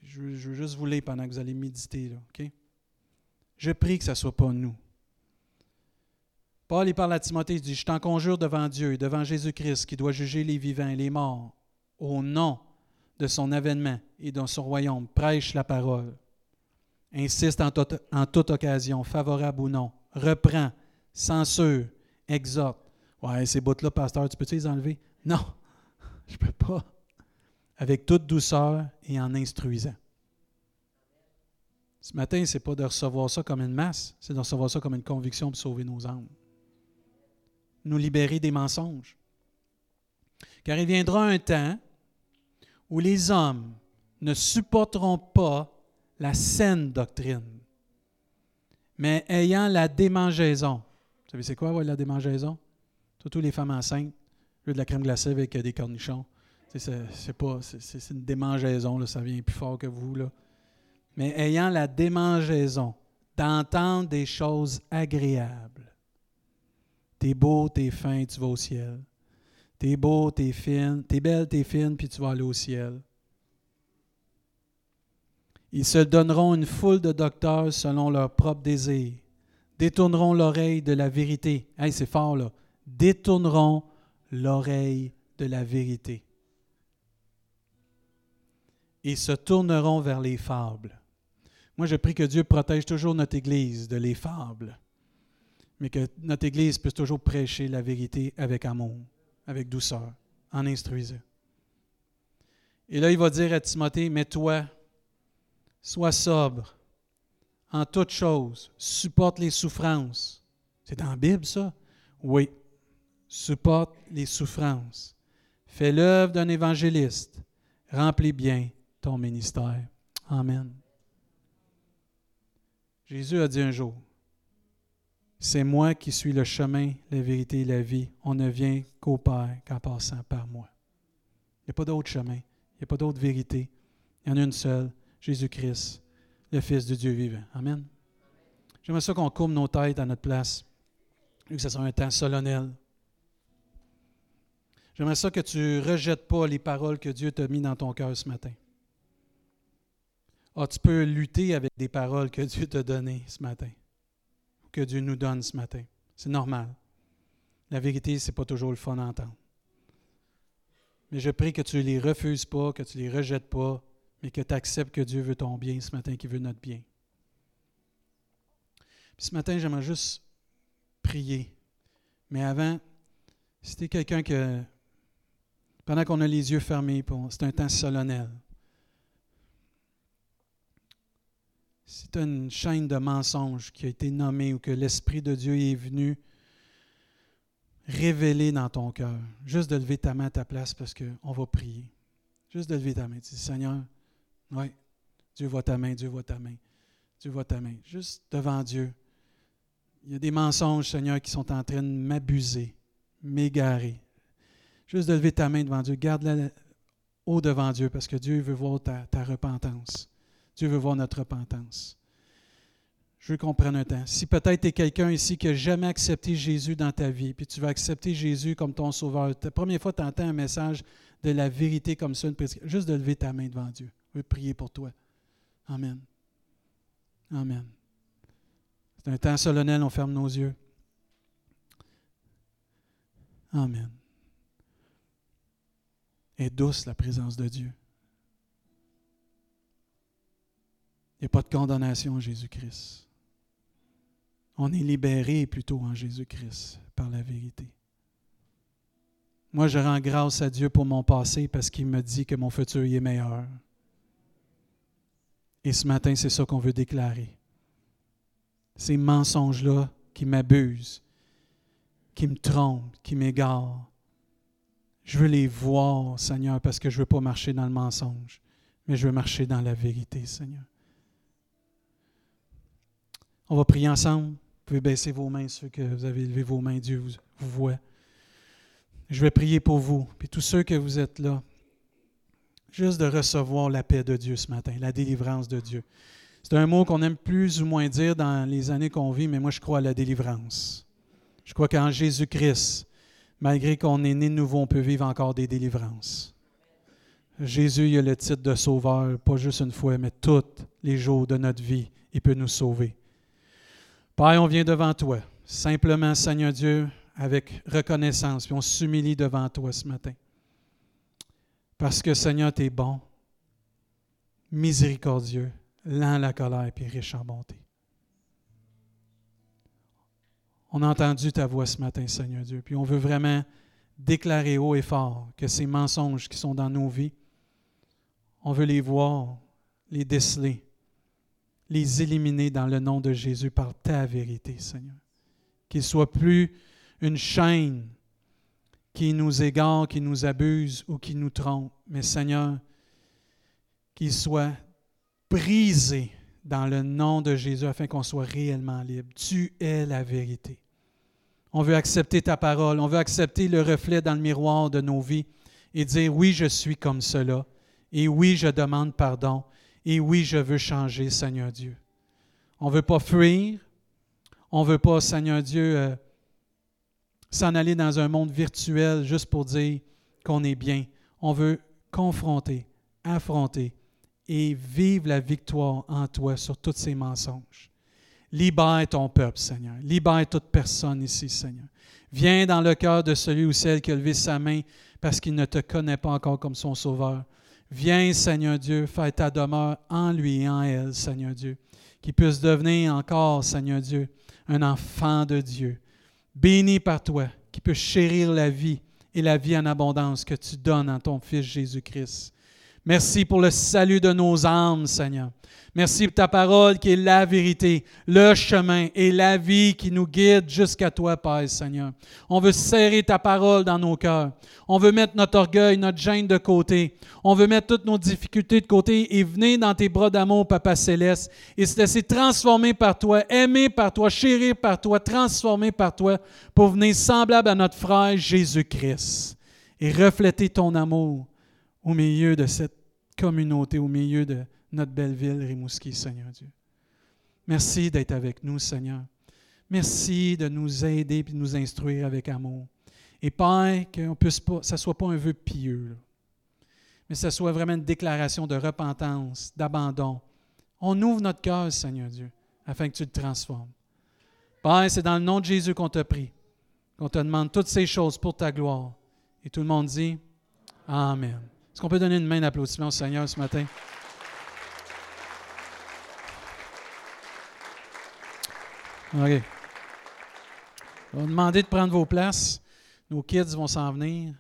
je, veux, juste vous lire pendant que vous allez méditer. Là, Je prie que ce ne soit pas nous. Paul il parle à Timothée, il dit, je t'en conjure devant Dieu et devant Jésus-Christ qui doit juger les vivants et les morts au nom de son avènement et dans son royaume. Prêche la parole. Insiste en, en toute occasion, favorable ou non. Reprend, censure, exhorte. Ouais, ces bouts-là, pasteur, tu peux-tu les enlever? Non, je ne peux pas avec toute douceur et en instruisant. Ce matin, ce n'est pas de recevoir ça comme une masse, c'est de recevoir ça comme une conviction pour sauver nos âmes. Nous libérer des mensonges. Car il viendra un temps où les hommes ne supporteront pas la saine doctrine, mais ayant la démangeaison. Vous savez, c'est quoi la démangeaison? Surtout les femmes enceintes, de la crème glacée avec des cornichons. C'est c'est une démangeaison, là, ça vient plus fort que vous. Là. Mais ayant la démangeaison d'entendre des choses agréables. T'es beau, t'es fin, tu vas au ciel. T'es beau, t'es fine, t'es belle, t'es fine, puis tu vas aller au ciel. Ils se donneront une foule de docteurs selon leurs propres désirs, détourneront l'oreille de la vérité. Hey, c'est fort là. Détourneront l'oreille de la vérité et se tourneront vers les fables. Moi, je prie que Dieu protège toujours notre Église de les fables, mais que notre Église puisse toujours prêcher la vérité avec amour, avec douceur, en instruisant. Et là, il va dire à Timothée, mais toi, sois sobre en toutes choses, supporte les souffrances. C'est dans la Bible, ça? Oui. Supporte les souffrances. Fais l'œuvre d'un évangéliste. Remplis bien ton ministère. Amen. Jésus a dit un jour, c'est moi qui suis le chemin, la vérité et la vie. On ne vient qu'au Père qu'en passant par moi. Il n'y a pas d'autre chemin, il n'y a pas d'autre vérité. Il y en a une seule, Jésus-Christ, le Fils de Dieu vivant. Amen. J'aimerais ça qu'on courbe nos têtes à notre place, que ce soit un temps solennel. J'aimerais ça que tu ne rejettes pas les paroles que Dieu t'a mis dans ton cœur ce matin. Ah, tu peux lutter avec des paroles que Dieu t'a données ce matin, que Dieu nous donne ce matin. C'est normal. La vérité, ce n'est pas toujours le fun d'entendre. Mais je prie que tu ne les refuses pas, que tu ne les rejettes pas, mais que tu acceptes que Dieu veut ton bien ce matin, qu'il veut notre bien. Puis ce matin, j'aimerais juste prier. Mais avant, es quelqu'un que, pendant qu'on a les yeux fermés, c'est un temps solennel. C'est une chaîne de mensonges qui a été nommée ou que l'Esprit de Dieu est venu révéler dans ton cœur, juste de lever ta main à ta place parce qu'on va prier. Juste de lever ta main. Dis, Seigneur, oui, Dieu voit ta main, Dieu voit ta main, Dieu voit ta main. Juste devant Dieu. Il y a des mensonges, Seigneur, qui sont en train de m'abuser, m'égarer. Juste de lever ta main devant Dieu. Garde-la haut devant Dieu parce que Dieu veut voir ta repentance. Dieu veut voir notre repentance. Je veux qu'on prenne un temps. Si peut-être tu es quelqu'un ici qui n'a jamais accepté Jésus dans ta vie, puis tu vas accepter Jésus comme ton sauveur, la première fois tu entends un message de la vérité comme ça, juste de lever ta main devant Dieu. Je veux prier pour toi. Amen. Amen. C'est un temps solennel, on ferme nos yeux. Amen. Est douce la présence de Dieu. Il n'y a pas de condamnation en Jésus-Christ. On est libéré plutôt en Jésus-Christ par la vérité. Moi, je rends grâce à Dieu pour mon passé parce qu'il me dit que mon futur y est meilleur. Et ce matin, c'est ça qu'on veut déclarer. ces mensonges-là qui m'abusent, qui me trompent, qui m'égarent. Je veux les voir, Seigneur, parce que je ne veux pas marcher dans le mensonge, mais je veux marcher dans la vérité, Seigneur. On va prier ensemble. Vous pouvez baisser vos mains, ceux que vous avez levé vos mains, Dieu vous, voit. Je vais prier pour vous, puis tous ceux que vous êtes là, juste de recevoir la paix de Dieu ce matin, la délivrance de Dieu. C'est un mot qu'on aime plus ou moins dire dans les années qu'on vit, mais moi je crois à la délivrance. Je crois qu'en Jésus-Christ, malgré qu'on est né de nouveau, on peut vivre encore des délivrances. Jésus, il a le titre de sauveur, pas juste une fois, mais tous les jours de notre vie, il peut nous sauver. Père, on vient devant toi, simplement, Seigneur Dieu, avec reconnaissance, puis on s'humilie devant toi ce matin. Parce que, Seigneur, tu es bon, miséricordieux, lent à la colère et riche en bonté. On a entendu ta voix ce matin, Seigneur Dieu, puis on veut vraiment déclarer haut et fort que ces mensonges qui sont dans nos vies, on veut les voir, les déceler, les éliminer dans le nom de Jésus par ta vérité, Seigneur. Qu'ils soient plus une chaîne qui nous égare, qui nous abuse ou qui nous trompe, mais Seigneur, qu'ils soient brisé dans le nom de Jésus afin qu'on soit réellement libre. Tu es la vérité. On veut accepter ta parole, on veut accepter le reflet dans le miroir de nos vies et dire oui, je suis comme cela, et oui, je demande pardon, et oui, je veux changer, Seigneur Dieu. On ne veut pas fuir, on ne veut pas, Seigneur Dieu, euh, s'en aller dans un monde virtuel juste pour dire qu'on est bien. On veut confronter, affronter et vivre la victoire en toi sur tous ces mensonges. Libère ton peuple, Seigneur. Libère toute personne ici, Seigneur. Viens dans le cœur de celui ou celle qui a levé sa main parce qu'il ne te connaît pas encore comme son sauveur. Viens, Seigneur Dieu, faire ta demeure en lui et en elle, Seigneur Dieu. Qu'il puisse devenir encore, Seigneur Dieu, un enfant de Dieu. Béni par toi, qui peut chérir la vie et la vie en abondance que tu donnes en ton Fils Jésus-Christ. Merci pour le salut de nos âmes, Seigneur. Merci pour ta parole qui est la vérité, le chemin et la vie qui nous guide jusqu'à toi, Père, Seigneur. On veut serrer ta parole dans nos cœurs. On veut mettre notre orgueil, notre gêne de côté. On veut mettre toutes nos difficultés de côté et venir dans tes bras d'amour, Papa Céleste, et se laisser transformer par toi, aimer par toi, chérir par toi, transformer par toi pour venir semblable à notre frère Jésus-Christ et refléter ton amour au milieu de cette communauté, au milieu de notre belle ville, Rimouski, Seigneur Dieu. Merci d'être avec nous, Seigneur. Merci de nous aider et de nous instruire avec amour. Et Père, que puisse pas, ça ne soit pas un vœu pieux, mais que ce soit vraiment une déclaration de repentance, d'abandon. On ouvre notre cœur, Seigneur Dieu, afin que tu le transformes. Père, c'est dans le nom de Jésus qu'on te prie, qu'on te demande toutes ces choses pour ta gloire. Et tout le monde dit Amen. Est-ce qu'on peut donner une main d'applaudissement au Seigneur ce matin? OK. On va demander de prendre vos places. Nos kids vont s'en venir.